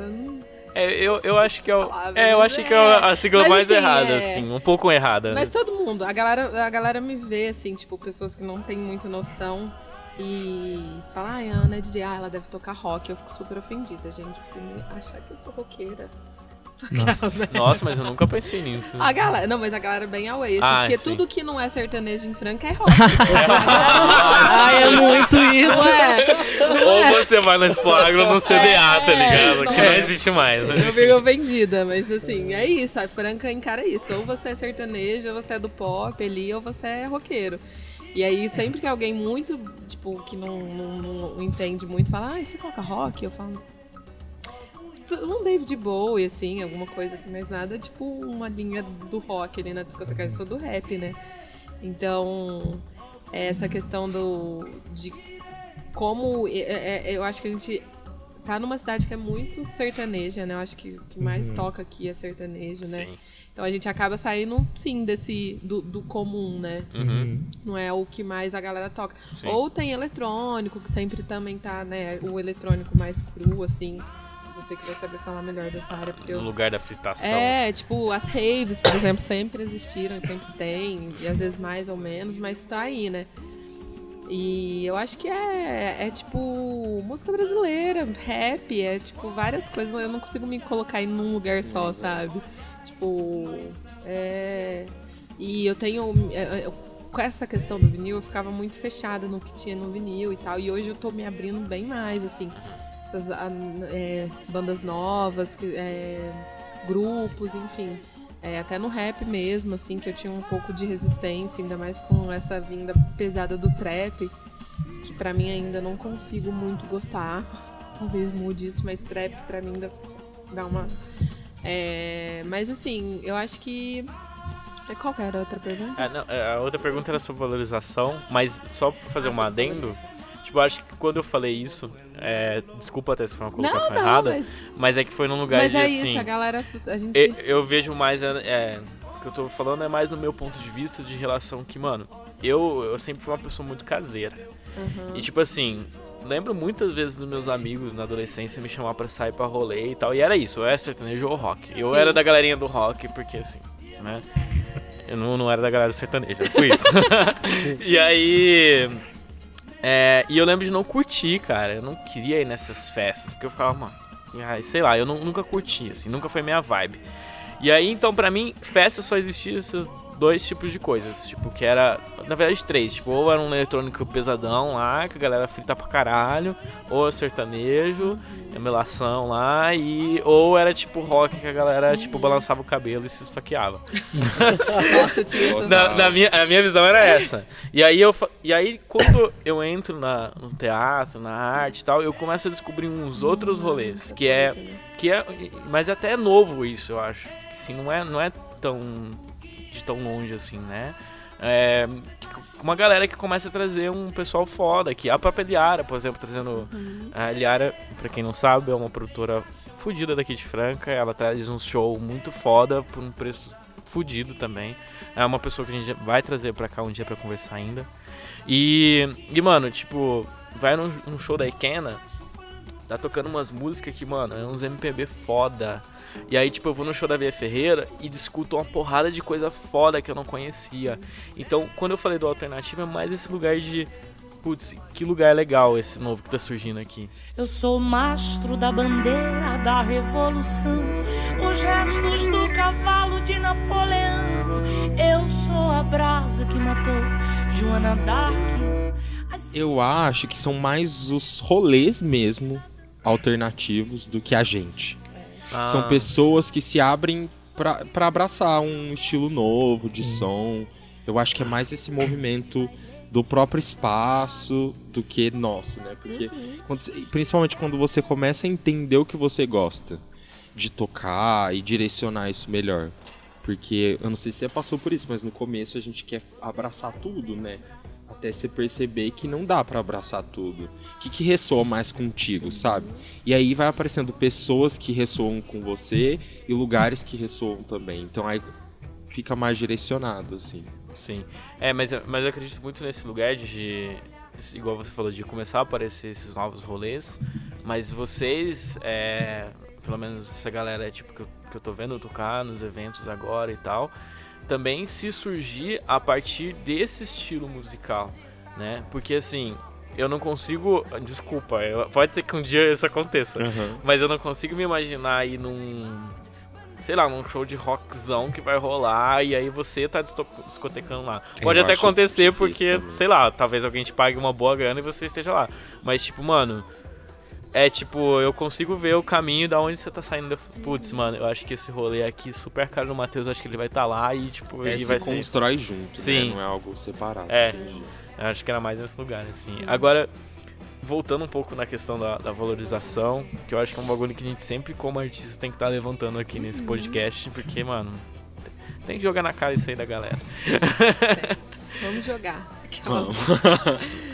É, eu, eu acho que é, é, eu acho que é a sigla Mas, mais assim, errada, é- assim, um pouco errada. Mas todo mundo, a galera, a galera me vê, assim, tipo, pessoas que não têm muita noção e fala, ai, a Ana é DJ, ah, ela deve tocar rock. Eu fico super ofendida, gente, porque me achar que eu sou roqueira. Nossa. [laughs] Nossa, mas eu nunca pensei nisso. A galera, não, mas a galera é bem away, assim, Ah, porque sim. tudo que não é sertanejo em Franca é [laughs] rock. Ai, é muito isso. não é? Não Ou é? você vai na Explagro ou no CDA, tá É, ligado? Que não existe mais. né? Eu fico ofendida, mas assim, é isso. A Franca encara isso. Ou você é sertanejo, ou você é do pop ali, ou você é roqueiro. E aí, sempre que alguém muito, tipo, que não, não, não entende muito, fala, ah, e você toca rock? Eu falo, um David Bowie, assim, alguma coisa assim, mas nada tipo uma linha do rock ali na discoteca, eu sou do rap, né? Então, é essa questão do de como é, é, eu acho que a gente tá numa cidade que é muito sertaneja, né? Eu acho que o que mais Uhum. toca aqui é sertanejo, né? Sim. Então a gente acaba saindo, sim, desse do, do comum, né? Uhum. Não é o que mais a galera toca. Sim. Ou tem eletrônico, que sempre também tá, né? O eletrônico mais cru, assim. Você que vai saber falar melhor dessa área, porque No eu... lugar da fritação. É, tipo, as raves, por exemplo, sempre existiram, sempre tem, e às vezes mais ou menos, mas tá aí, né? E eu acho que é, é tipo música brasileira, rap, é tipo várias coisas, eu não consigo me colocar em um lugar só, sabe? Tipo, é. E eu tenho. é, é, Com essa questão do vinil, eu ficava muito fechada no que tinha no vinil e tal. E hoje eu tô me abrindo bem mais, assim. Essas a- é, bandas novas, é, grupos, enfim. É, até no rap mesmo, assim, que eu tinha um pouco de resistência, ainda mais com essa vinda pesada do trap, que pra mim ainda não consigo muito gostar. [laughs] Talvez mude isso, mas trap pra mim ainda dá uma. É, mas assim, eu acho que. é, Qual era a outra pergunta? Ah, não, é, a outra pergunta era sobre valorização, mas só pra fazer Ah, um adendo, tipo, acho que quando eu falei isso, é, desculpa até se foi uma Não, colocação não, errada, mas, mas é que foi num lugar mas de é assim. isso, a galera. A gente. eu, eu vejo mais. É, é, o que eu tô falando é mais no meu ponto de vista de relação que, mano, eu, eu sempre fui uma pessoa muito caseira. Uhum. E tipo assim, lembro muitas vezes dos meus amigos na adolescência me chamar pra sair pra rolê e tal. E era isso, ou é sertanejo ou rock. Eu Sim. era da galerinha do rock, porque assim, né? Eu não, não era da galera do sertanejo, eu fui isso. [laughs] [laughs] e aí. É, e eu lembro de não curtir, cara. Eu não queria ir nessas festas, porque eu ficava, mano, sei lá, eu nu- nunca curti, assim, nunca foi minha vibe. E aí, então, pra mim, festa só existia esses dois tipos de coisas. Tipo, que era. Na verdade, três. Tipo, ou era um eletrônico pesadão lá, que a galera frita pra caralho, ou sertanejo, melação lá, e. Ou era tipo rock que a galera, tipo, balançava o cabelo e se esfaqueava. [laughs] Nossa, essa- Na, na minha, a minha visão era essa. E aí, eu, e aí quando eu entro na, no teatro, na arte e tal, eu começo a descobrir uns outros rolês. Que é. Que é mas até é novo isso, eu acho. Assim, não é, não é tão. De tão longe assim, né? É, uma galera que começa a trazer um pessoal foda aqui. A própria Liara, por exemplo, trazendo. A Liara, pra quem não sabe, é uma produtora fudida daqui de Franca. Ela traz um show muito foda por um preço fudido também. É uma pessoa que a gente vai trazer pra cá um dia pra conversar ainda. E, e mano, tipo, vai num, num show da Ikena, tá tocando umas músicas que, mano, é uns MPB foda. E aí, tipo, eu vou no show da Via Ferreira e discuto uma porrada de coisa foda que eu não conhecia. Então, quando eu falei do alternativo, é mais esse lugar de. Putz, que lugar legal esse novo que tá surgindo aqui. Eu sou o mastro da bandeira da revolução, os restos do cavalo de Napoleão. Eu sou a brasa que matou Joana Dark. Eu acho que são mais os rolês mesmo alternativos do que a gente. Ah, São pessoas que se abrem pra pra abraçar um estilo novo de som. Eu acho que é mais esse movimento do próprio espaço do que nosso, né? Porque quando você- principalmente quando você começa a entender o que você gosta de tocar e direcionar isso melhor. Porque eu não sei se você passou por isso, mas no começo a gente quer abraçar tudo, né? Até você perceber que não dá pra abraçar tudo. O que, que ressoa mais contigo, sabe? E aí vai aparecendo pessoas que ressoam com você e lugares que ressoam também. Então aí fica mais direcionado, assim. Sim. É, mas, mas eu acredito muito nesse lugar de. Igual você falou, de começar a aparecer esses novos rolês. Mas vocês, é, pelo menos essa galera tipo, que, eu, que eu tô vendo tocar nos eventos agora e tal, também se surgir a partir desse estilo musical, né? Porque assim, eu não consigo. Desculpa, eu- pode ser que um dia isso aconteça. Mas eu não consigo me imaginar aí num. Sei lá, num show de rockzão que vai rolar e aí você tá discotecando lá. Eu Pode até acho acontecer porque, também. sei lá, talvez alguém te pague uma boa grana e você esteja lá. Mas, tipo, mano. É tipo, eu consigo ver o caminho da onde você tá saindo. Putz, mano, eu acho que esse rolê aqui super caro no Matheus, acho que ele vai estar lá e, tipo, É, e se vai ser. constrói junto, Sim. né? Não é algo separado. É. Entendi. Eu acho que era mais nesse lugar, assim. Agora, voltando um pouco na questão da, da valorização, que eu acho que é um bagulho que a gente sempre, como artista, tem que estar levantando aqui nesse podcast, porque, mano, tem que jogar na cara isso aí da galera. Vamos jogar. Vamos. [laughs]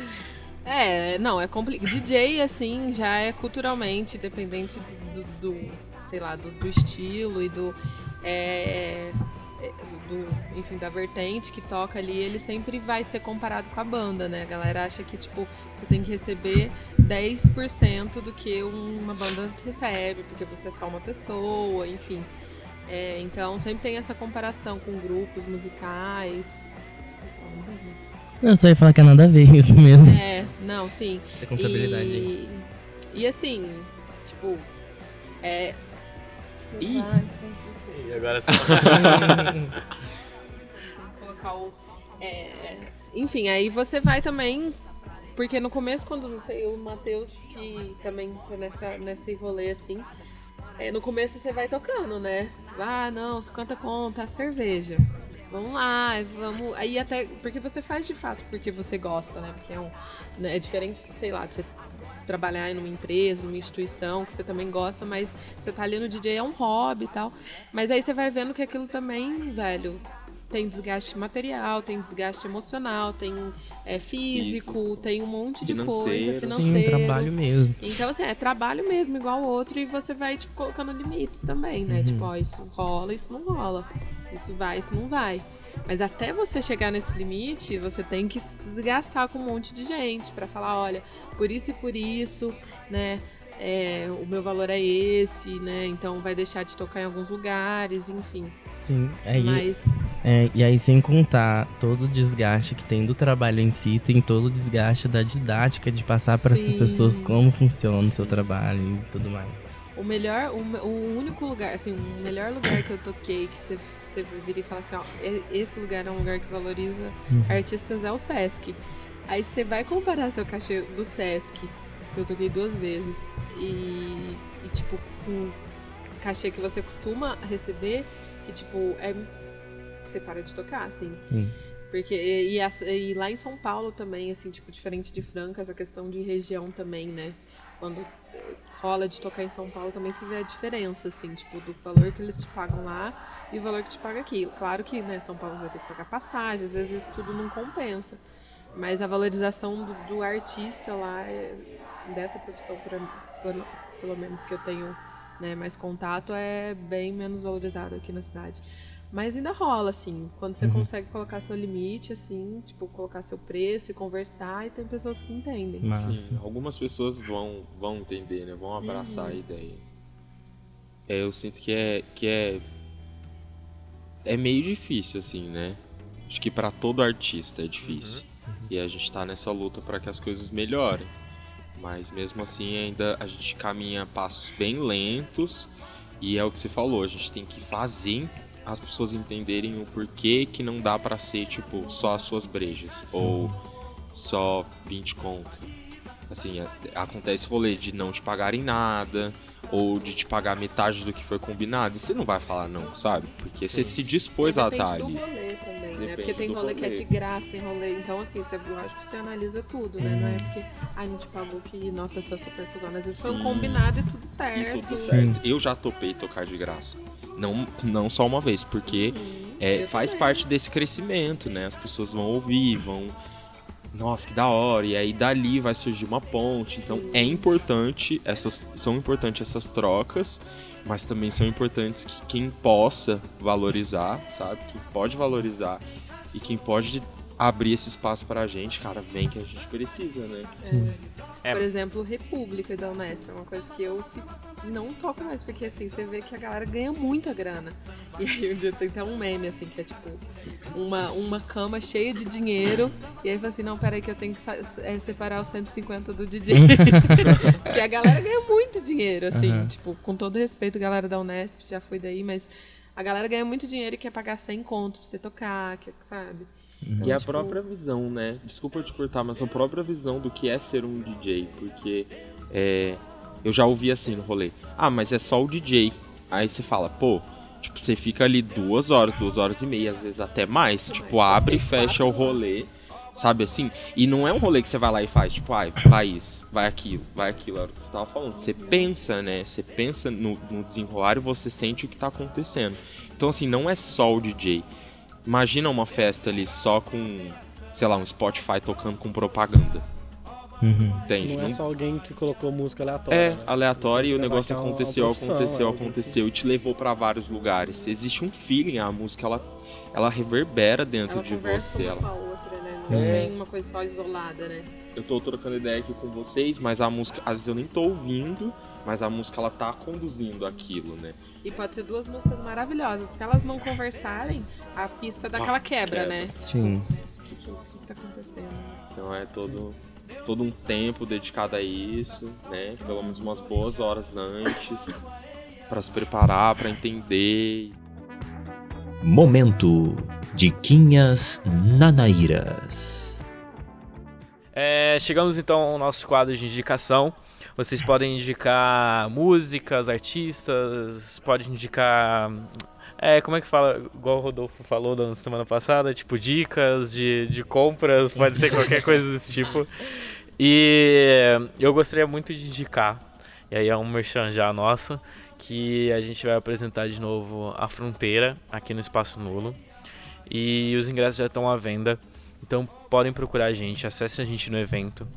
É, não, é complicado. DJ, assim, já é culturalmente dependente do, do- do, sei lá, do, do estilo e do, é, é, do, enfim, da vertente que toca ali, ele sempre vai ser comparado com a banda, né? A galera acha que, tipo, você tem que receber 10% do que uma banda recebe, porque você é só uma pessoa, enfim. É, então, sempre tem essa comparação com grupos musicais. Não, eu só ia falar que é nada a ver isso mesmo. É, não, sim. Essa contabilidade E, aí. e assim, tipo, é. Você Ih. E agora você... colocar o. é, enfim, aí você vai também. Porque no começo, quando não sei, o Matheus, que também tá nessa, nesse rolê assim, é, no começo você vai tocando, né? Ah, não, 50 conta, a cerveja. Vamos lá, vamos. Aí até. Porque você faz de fato porque você gosta, né? Porque é um. né, É diferente, sei lá, de você trabalhar em uma empresa, numa instituição que você também gosta, mas você tá ali no DJ é um hobby e tal. Mas aí você vai vendo que aquilo também, velho, tem desgaste material, tem desgaste emocional, tem é, físico, tem um monte de coisa, Financeiro. financeiro. Sim, um trabalho mesmo. Então, assim, é trabalho mesmo, igual o outro, e você vai, tipo, colocando limites também, né? Uhum. Tipo, ó, isso rola, isso não rola. Isso vai, isso não vai. Mas até você chegar nesse limite, você tem que se desgastar com um monte de gente pra falar, olha, por isso e por isso, né? é, o meu valor é esse, né? Então vai deixar de tocar em alguns lugares, enfim. Sim, aí, Mas é, e aí sem contar todo o desgaste que tem do trabalho em si, tem todo o desgaste da didática de passar para essas Sim. pessoas como funciona o seu trabalho e tudo mais. O melhor, o, o único lugar, assim, o melhor lugar que eu toquei, que você, você vira e fala assim, ó, esse lugar é um lugar que valoriza Uhum. artistas é o Sesc. Aí você vai comparar seu cachê do Sesc, que eu toquei duas vezes, e, e, tipo, com o cachê que você costuma receber, que tipo, é. Você para de tocar, assim. Sim. Porque, e, e e lá em São Paulo também, assim, tipo, diferente de Franca, essa questão de região também, né? Quando rola de tocar em São Paulo também se vê a diferença, assim, tipo, do valor que eles te pagam lá e o valor que te paga aqui. Claro que, né, São Paulo vai ter que pagar passagem, às vezes isso tudo não compensa. Mas a valorização do, do artista lá, é- dessa profissão, por, por- pelo menos que eu tenho né, mais contato, é bem menos valorizado aqui na cidade. Mas ainda rola, assim, quando você Uhum. consegue colocar seu limite, assim, tipo, colocar seu preço e conversar, e tem pessoas que entendem. Massa. Sim, algumas pessoas vão, vão entender, né? Vão abraçar Uhum. a ideia. É, eu sinto que é que é é meio difícil assim, né? Acho que pra todo artista é difícil. E a gente tá nessa luta para que as coisas melhorem. Mas mesmo assim ainda a gente caminha a passos bem lentos e é o que você falou, a gente tem que fazer as pessoas entenderem o porquê que não dá pra ser tipo só as suas brejas ou só 20 conto. Assim, a- acontece rolê de não te pagarem nada, ou de te pagar metade do que foi combinado, e você não vai falar não, sabe? Porque você se dispôs a estar ali. do rolê também, né? Porque tem do rolê que é rolê. de graça, tem rolê. Então, assim, você, eu acho que você analisa tudo, né? Não é porque, ai, não te pagou que não, a pessoa super cuzona. Às vezes foi um combinado e tudo E certo. tudo certo. Eu já topei tocar de graça. Não, não só uma vez, porque é, eu faz também. parte desse crescimento, né? As pessoas vão ouvir, vão. Nossa, que da hora. E aí dali vai surgir uma ponte. Então é importante, essas são importantes essas trocas, mas também são importantes que quem possa valorizar, sabe? Quem pode valorizar e quem pode abrir esse espaço pra gente, cara, vem que a gente precisa, né? É. Por exemplo, República da Unesp é uma coisa que eu não toco mais, porque assim, você vê que a galera ganha muita grana. E aí um dia tem até um meme, assim, que é tipo uma, uma cama cheia de dinheiro, e aí fala assim, não, peraí que eu tenho que é, separar os 150 do DJ. [laughs] Porque a galera ganha muito dinheiro, assim, Aham. tipo, com todo respeito, galera da Unesp, já foi daí, mas a galera ganha muito dinheiro e quer pagar 100 conto pra você tocar, quer, sabe? Então, E a tipo, própria visão, né? Desculpa eu te cortar, mas a própria visão do que é ser um DJ, porque é, eu já ouvi assim no rolê. Ah, mas é só o DJ. Aí você fala, pô, tipo, você fica ali duas horas, duas horas e meia, às vezes até mais. Tipo, abre e fecha o rolê. Sabe assim? E não é um rolê que você vai lá e faz, tipo, ai, vai isso, vai aquilo, vai aquilo. É o que você tava falando. Você pensa, né? Você pensa no, no desenrolar e você sente o que tá acontecendo. Então, assim, não é só o DJ. Imagina uma festa ali só com, sei lá, um Spotify tocando com propaganda. Uhum. Entende? Não é só alguém que colocou música aleatória. É, né? aleatório e o negócio é aconteceu, aconteceu, é, alguém que- aconteceu e te levou pra vários lugares. Existe um feeling, a música ela, ela reverbera dentro Ela de você. uma Ela... com a outra, né? Não É. tem uma coisa só isolada, né? Eu tô trocando ideia aqui com vocês, mas a música, às vezes eu nem tô ouvindo, mas a música ela tá conduzindo aquilo, né? E pode ser duas músicas maravilhosas. Se elas não conversarem, a pista dá aquela quebra, quebra. né? Sim. O que, que é isso? O que, tá acontecendo? Então é todo, todo um tempo dedicado a isso, né? Pelo menos umas boas horas antes, pra se preparar, pra entender. Momento Diquinhas Nanaíras. É, chegamos então ao nosso quadro de indicação. Vocês podem indicar músicas, artistas, podem indicar. É, como é que fala? Igual o Rodolfo falou na semana passada, tipo, dicas de, de compras, pode ser qualquer coisa desse tipo. E eu gostaria muito de indicar, e aí é um merchan já nosso, que a gente vai apresentar de novo a Fronteira aqui no Espaço Nulo. E os ingressos já estão à venda. Então podem procurar a gente, acessem a gente no evento.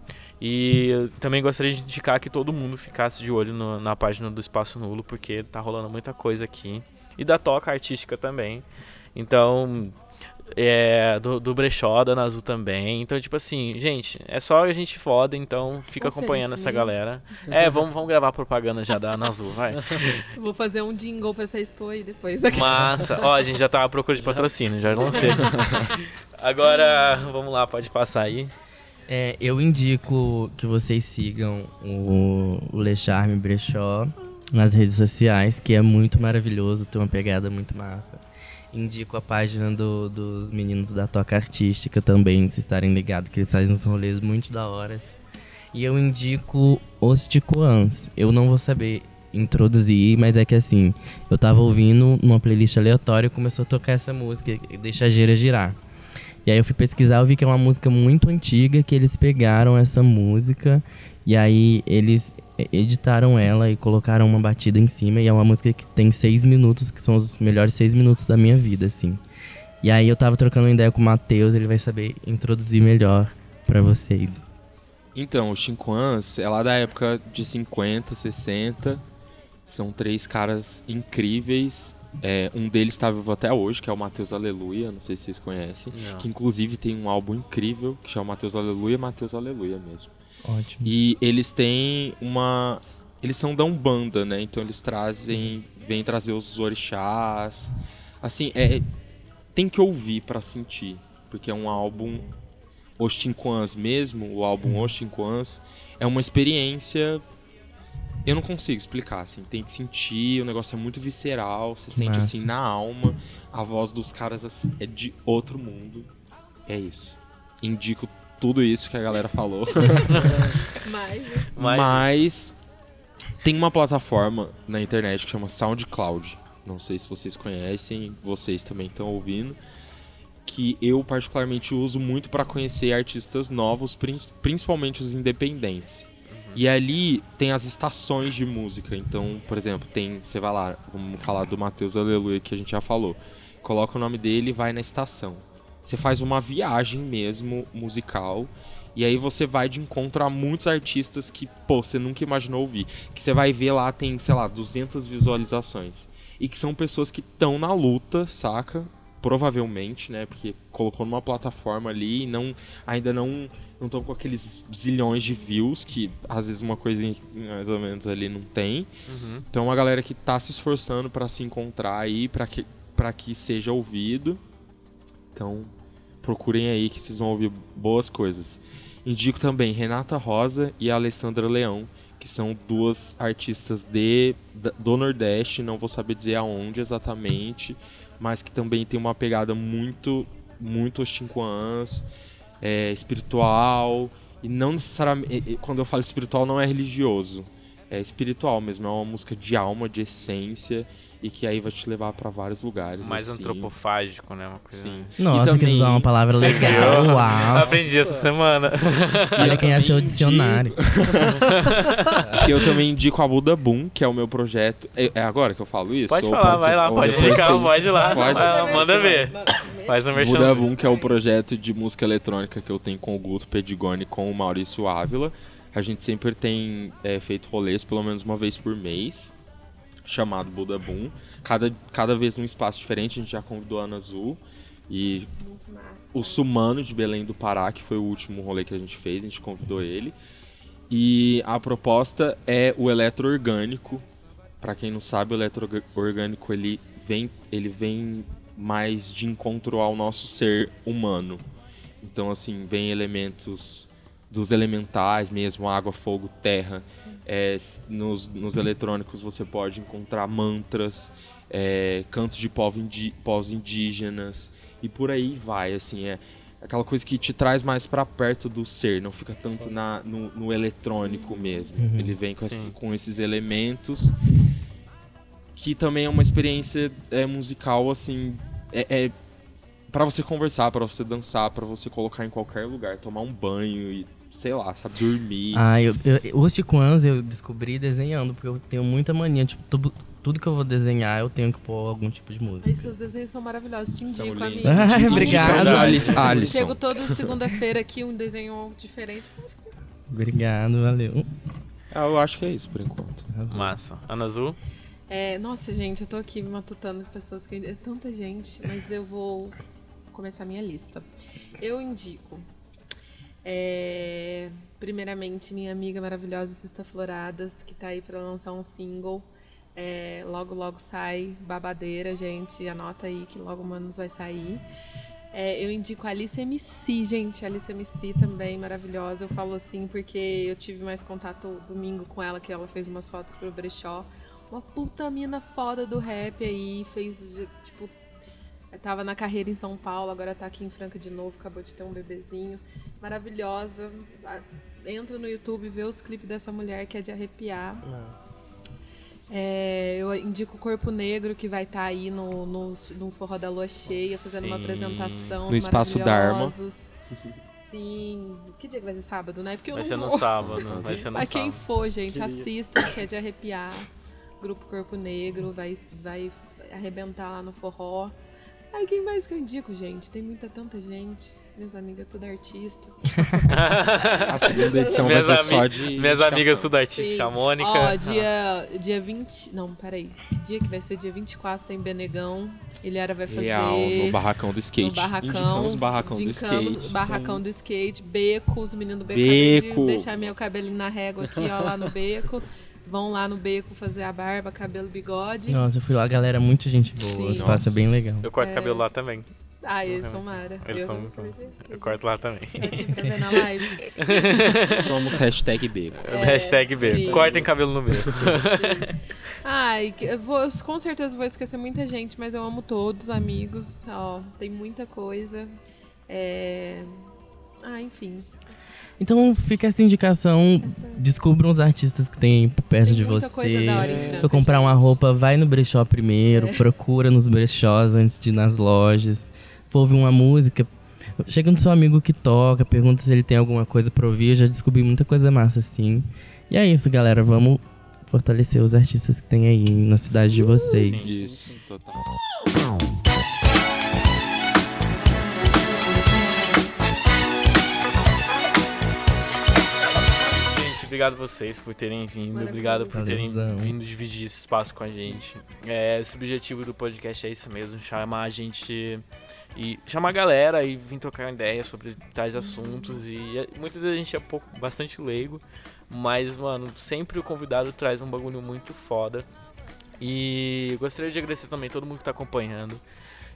E também gostaria de indicar que todo mundo ficasse de olho no- na página do Espaço Nulo, porque tá rolando muita coisa aqui. E da toca artística também. Então, é, do, do Brechó, da Nazu também. Então, tipo assim, gente, é só a gente foda, então fica acompanhando essa galera. É, vamos, vamos gravar propaganda já da Nazu, vai. [laughs] Vou fazer um jingle pra essa expo aí depois daqui. Massa. Ó, a gente já tá à procura de patrocínio, já lancei. [laughs] Agora, vamos lá, pode passar aí. É, eu indico que vocês sigam o, o Le Charme Brechó nas redes sociais, que é muito maravilhoso, tem uma pegada muito massa. Indico a página do- dos meninos da Toca Artística também, vocês estarem ligados, que eles fazem uns rolês muito da horas. E eu indico os Ticoãs. Eu não vou saber introduzir, mas é que assim, eu tava ouvindo numa playlist aleatória e começou a tocar essa música, Deixa a Gira Girar. E aí eu fui pesquisar, eu vi que é uma música muito antiga, que eles pegaram essa música e aí eles editaram ela e colocaram uma batida em cima. E é uma música que tem seis minutos, que são os melhores seis minutos da minha vida, assim. E aí eu tava trocando ideia com o Matheus, ele vai saber introduzir melhor pra vocês. Então, os Chinquans é lá da época de 50, 60. São três caras incríveis. É, um deles está vivo até hoje, que é o Matheus Aleluia. Não sei se vocês conhecem. Não. Que inclusive tem um álbum incrível que chama Matheus Aleluia, Matheus Aleluia mesmo. Ótimo. E eles têm uma. Eles são da Umbanda, né? Então eles trazem. Vêm trazer os orixás. Assim, é. Tem que ouvir pra sentir. Porque é um álbum. Os Tinquans mesmo, o álbum Os Tinquans, é uma experiência. Eu não consigo explicar, assim. Tem que sentir, o negócio é muito visceral, você sente Massa. assim na alma. A voz dos caras é de outro mundo. É isso. Indico tudo isso que a galera falou. [laughs] Mas, Mas- tem uma plataforma na internet que chama SoundCloud. Não sei se vocês conhecem, vocês também estão ouvindo. Que eu particularmente uso muito para conhecer artistas novos, prin- principalmente os independentes. E ali tem as estações de música. Então, por exemplo, tem. Você vai lá, vamos falar do Matheus Aleluia que a gente já falou. Coloca o nome dele e vai na estação. Você faz uma viagem mesmo musical. E aí você vai de encontro a muitos artistas que, pô, você nunca imaginou ouvir. Que você vai ver lá, tem, sei lá, 200 visualizações. E que são pessoas que estão na luta, saca? Provavelmente, né? Porque colocou numa plataforma ali e não, ainda não não estão com aqueles zilhões de views que às vezes uma coisa mais ou menos ali não tem. Uhum. Então é uma galera que tá se esforçando para se encontrar aí, para que para que seja ouvido. Então, procurem aí que vocês vão ouvir boas coisas. Indico também Renata Rosa e Alessandra Leão, que são duas artistas de, do Nordeste, não vou saber dizer aonde exatamente, mas que também tem uma pegada muito, muito Xinquans, é, espiritual, e não necessariamente, quando eu falo espiritual não é religioso, é espiritual mesmo, é uma música de alma, de essência e que aí vai te levar pra vários lugares. Mais assim. antropofágico, né? Uma coisa... Sim. Nossa, E que usar uma palavra legal. Uau. Aprendi essa semana. [laughs] Olha quem achou o também dicionário. E [laughs] eu também indico a Buda Boom, que é o meu projeto. É, é agora que eu falo isso? Pode Ou falar, vai ser- lá, pode indicar, tem- pode ir lá. Pode? Vai, manda ver. Faz um Buda. Boom, que é o projeto de música eletrônica que eu tenho com o Guto Pedigoni e com o Maurício Ávila. A gente sempre tem é, feito rolês pelo menos uma vez por mês, chamado Buda Boom. Cada, cada vez num espaço diferente, a gente já convidou a Ana Azul e o Sumano de Belém do Pará, que foi o último rolê que a gente fez, a gente convidou ele. E a proposta é o eletroorgânico. Para quem não sabe, o eletroorgânico ele vem, ele vem mais de encontro ao nosso ser humano. Então, assim, vem elementos dos elementais mesmo, água, fogo, terra. É, nos, nos eletrônicos você pode encontrar mantras, é, cantos de povos indígenas e por aí vai, assim, é aquela coisa que te traz mais pra perto do ser, não fica tanto na, no, no eletrônico mesmo. Uhum. Ele vem com, esse- com esses elementos que também é uma experiência é, musical, assim, é, é para você conversar, pra você dançar, pra você colocar em qualquer lugar, tomar um banho e, sei lá, sabe, dormir. Ah, eu, eu, os Tiquans eu descobri desenhando, porque eu tenho muita mania. Tipo, tudo, tudo que eu vou desenhar, eu tenho que pôr algum tipo de música. Ai, seus desenhos são maravilhosos. Te indico, lindos. amigo. Ai, obrigado. Alice- Alisson. Chego toda [laughs] segunda-feira aqui, um desenho diferente. Obrigado, valeu. Ah, eu acho que é isso por enquanto. Massa. Ana Azul? É, nossa, gente, eu tô aqui me matutando com pessoas que. É tanta gente, mas eu vou começar a minha lista. Eu indico. É, primeiramente, minha amiga maravilhosa Cista Floradas, que tá aí pra lançar um single. É, logo, logo sai Babadeira, gente. Anota aí que logo Manos vai sair. É, eu indico a Alice MC, gente. A Alice MC também, maravilhosa. Eu falo assim porque eu tive mais contato domingo com ela, que ela fez umas fotos pro brechó. Uma puta mina foda do rap aí. Fez, tipo, tava na carreira em São Paulo, agora tá aqui em Franca de novo. Acabou de ter um bebezinho. Maravilhosa. Ah, Entra no YouTube vê os clipes dessa mulher que é de arrepiar. É, eu indico o Corpo Negro, que vai estar aí no, no, no Forró da Lua Cheia, fazendo uma Sim. apresentação. No Espaço Dharma. Sim. Que dia que vai ser sábado, né? Porque eu Vai não ser no vou. sábado. [laughs] Vai ser no Mas quem for, gente, Queria. assista, que é de arrepiar. Grupo Corpo Negro, vai, vai arrebentar lá no forró. Ai, quem mais que eu indico, gente? Tem muita, tanta gente. Minhas amigas, tudo artista. [laughs] A segunda edição vai Minhas, ser ami- só de. minhas amigas tudo artística. A Sim. Mônica. Ó, dia, dia 20. Não, peraí. Que dia que vai ser? Dia 24 tem Benegão. Ilhara vai fazer. Real, no barracão do skate. No barracão. Indicamos barracão do skate. Barracão do skate. Beco, os meninos do beco. Beco. De deixar meu cabelinho na régua aqui, ó, lá no beco. Vão lá no beco fazer a barba, cabelo, bigode. Nossa, eu fui lá, galera, muita gente boa. Sim. O espaço é bem legal. Eu corto É. cabelo lá também. Ai, eles são mara. Eles eu são muito. Eu corto lá também. Pra ver na live. [laughs] Somos hashtag beco. Hashtag B. sim. Cortem cabelo no meio. Ai, que- eu vou, eu com certeza vou esquecer muita gente, mas eu amo todos, amigos. Ó, tem muita coisa. É... Ah, enfim. Então fica essa indicação, descubram os artistas que tem perto Tem de você. Franca, Se for comprar uma roupa, vai no brechó primeiro, É. procura nos brechós antes de ir nas lojas. For ouvir uma música, chega no seu amigo que toca, pergunta se ele tem alguma coisa pra ouvir. Eu já descobri muita coisa massa assim. E é isso, galera. Vamos fortalecer os artistas que tem aí na cidade de vocês. Isso, total. Obrigado vocês por terem vindo. Obrigado por terem Valeuzão. vindo dividir esse espaço com a gente. É, esse objetivo do podcast é isso mesmo, chamar a gente e chamar a galera e vir trocar ideia sobre tais assuntos. E é, muitas vezes a gente é pouco, bastante leigo, mas, mano, sempre o convidado traz um bagulho muito foda. E gostaria de agradecer também todo mundo que tá acompanhando.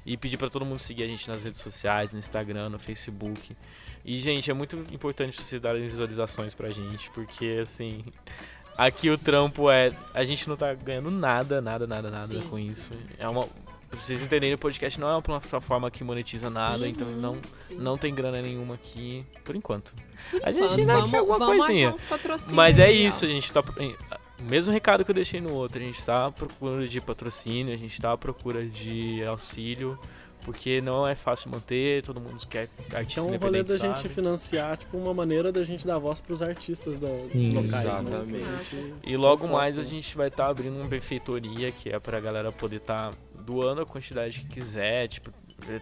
E pedir pra todo mundo seguir a gente nas redes sociais, no Instagram, no Facebook. E, gente, é muito importante vocês darem visualizações pra gente, porque, assim, aqui o trampo é. A gente não tá ganhando nada, nada, nada, nada Sim. com isso. É uma. Pra vocês entenderem, o podcast não é uma plataforma que monetiza nada, Uhum, então não, sim. não tem grana nenhuma aqui, por enquanto. Por a gente enquanto, ainda vamos, quer alguma coisinha. Mas é isso, a gente tá. Mesmo recado que eu deixei no outro, a gente tá à procura de patrocínio, a gente tá à procura de auxílio, porque não é fácil manter, todo mundo quer Que é artista um rolê da gente sabe? financiar, tipo, uma maneira da gente dar voz pros artistas da, Sim. locais, Exatamente. né? A gente- E logo mais a né? gente vai estar abrindo uma benfeitoria que é pra galera poder estar doando a quantidade que quiser. Tipo,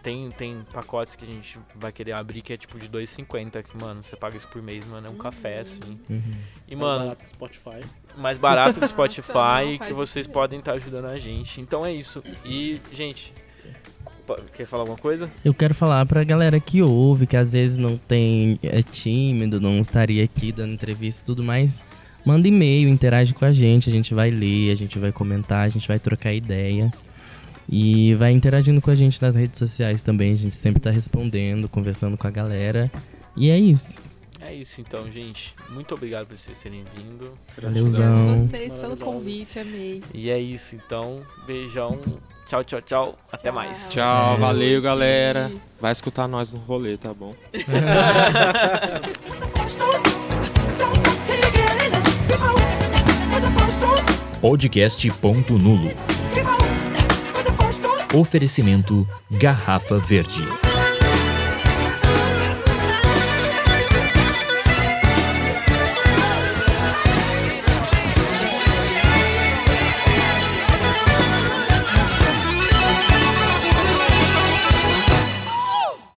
tem, tem pacotes que a gente vai querer abrir que é tipo de 2,50, que, mano, você paga isso por mês, mano, é um café, assim. Uhum. E, Mais mano, barato que Spotify. mais barato que [laughs] Nossa, Spotify e que vocês isso. podem estar ajudando a gente. Então é isso. E, gente, quer falar alguma coisa? Eu quero falar pra galera que ouve, que às vezes não tem, é tímido, não estaria aqui dando entrevista e tudo mais. Manda e-mail, interage com a gente, a gente vai ler, a gente vai comentar, a gente vai trocar ideia. E vai interagindo com a gente nas redes sociais também, a gente sempre tá respondendo, conversando com a galera. E é isso. É isso então, gente. Muito obrigado por vocês terem vindo. Valeuzão. vocês pelo convite, amei. E é isso então. Beijão. Tchau, tchau, tchau. Até Tchau. mais. Tchau, É. valeu, galera. Vai escutar nós no rolê, tá bom? [laughs] [laughs] [laughs] Podcast Ponto Nulo. Oferecimento Garrafa Verde.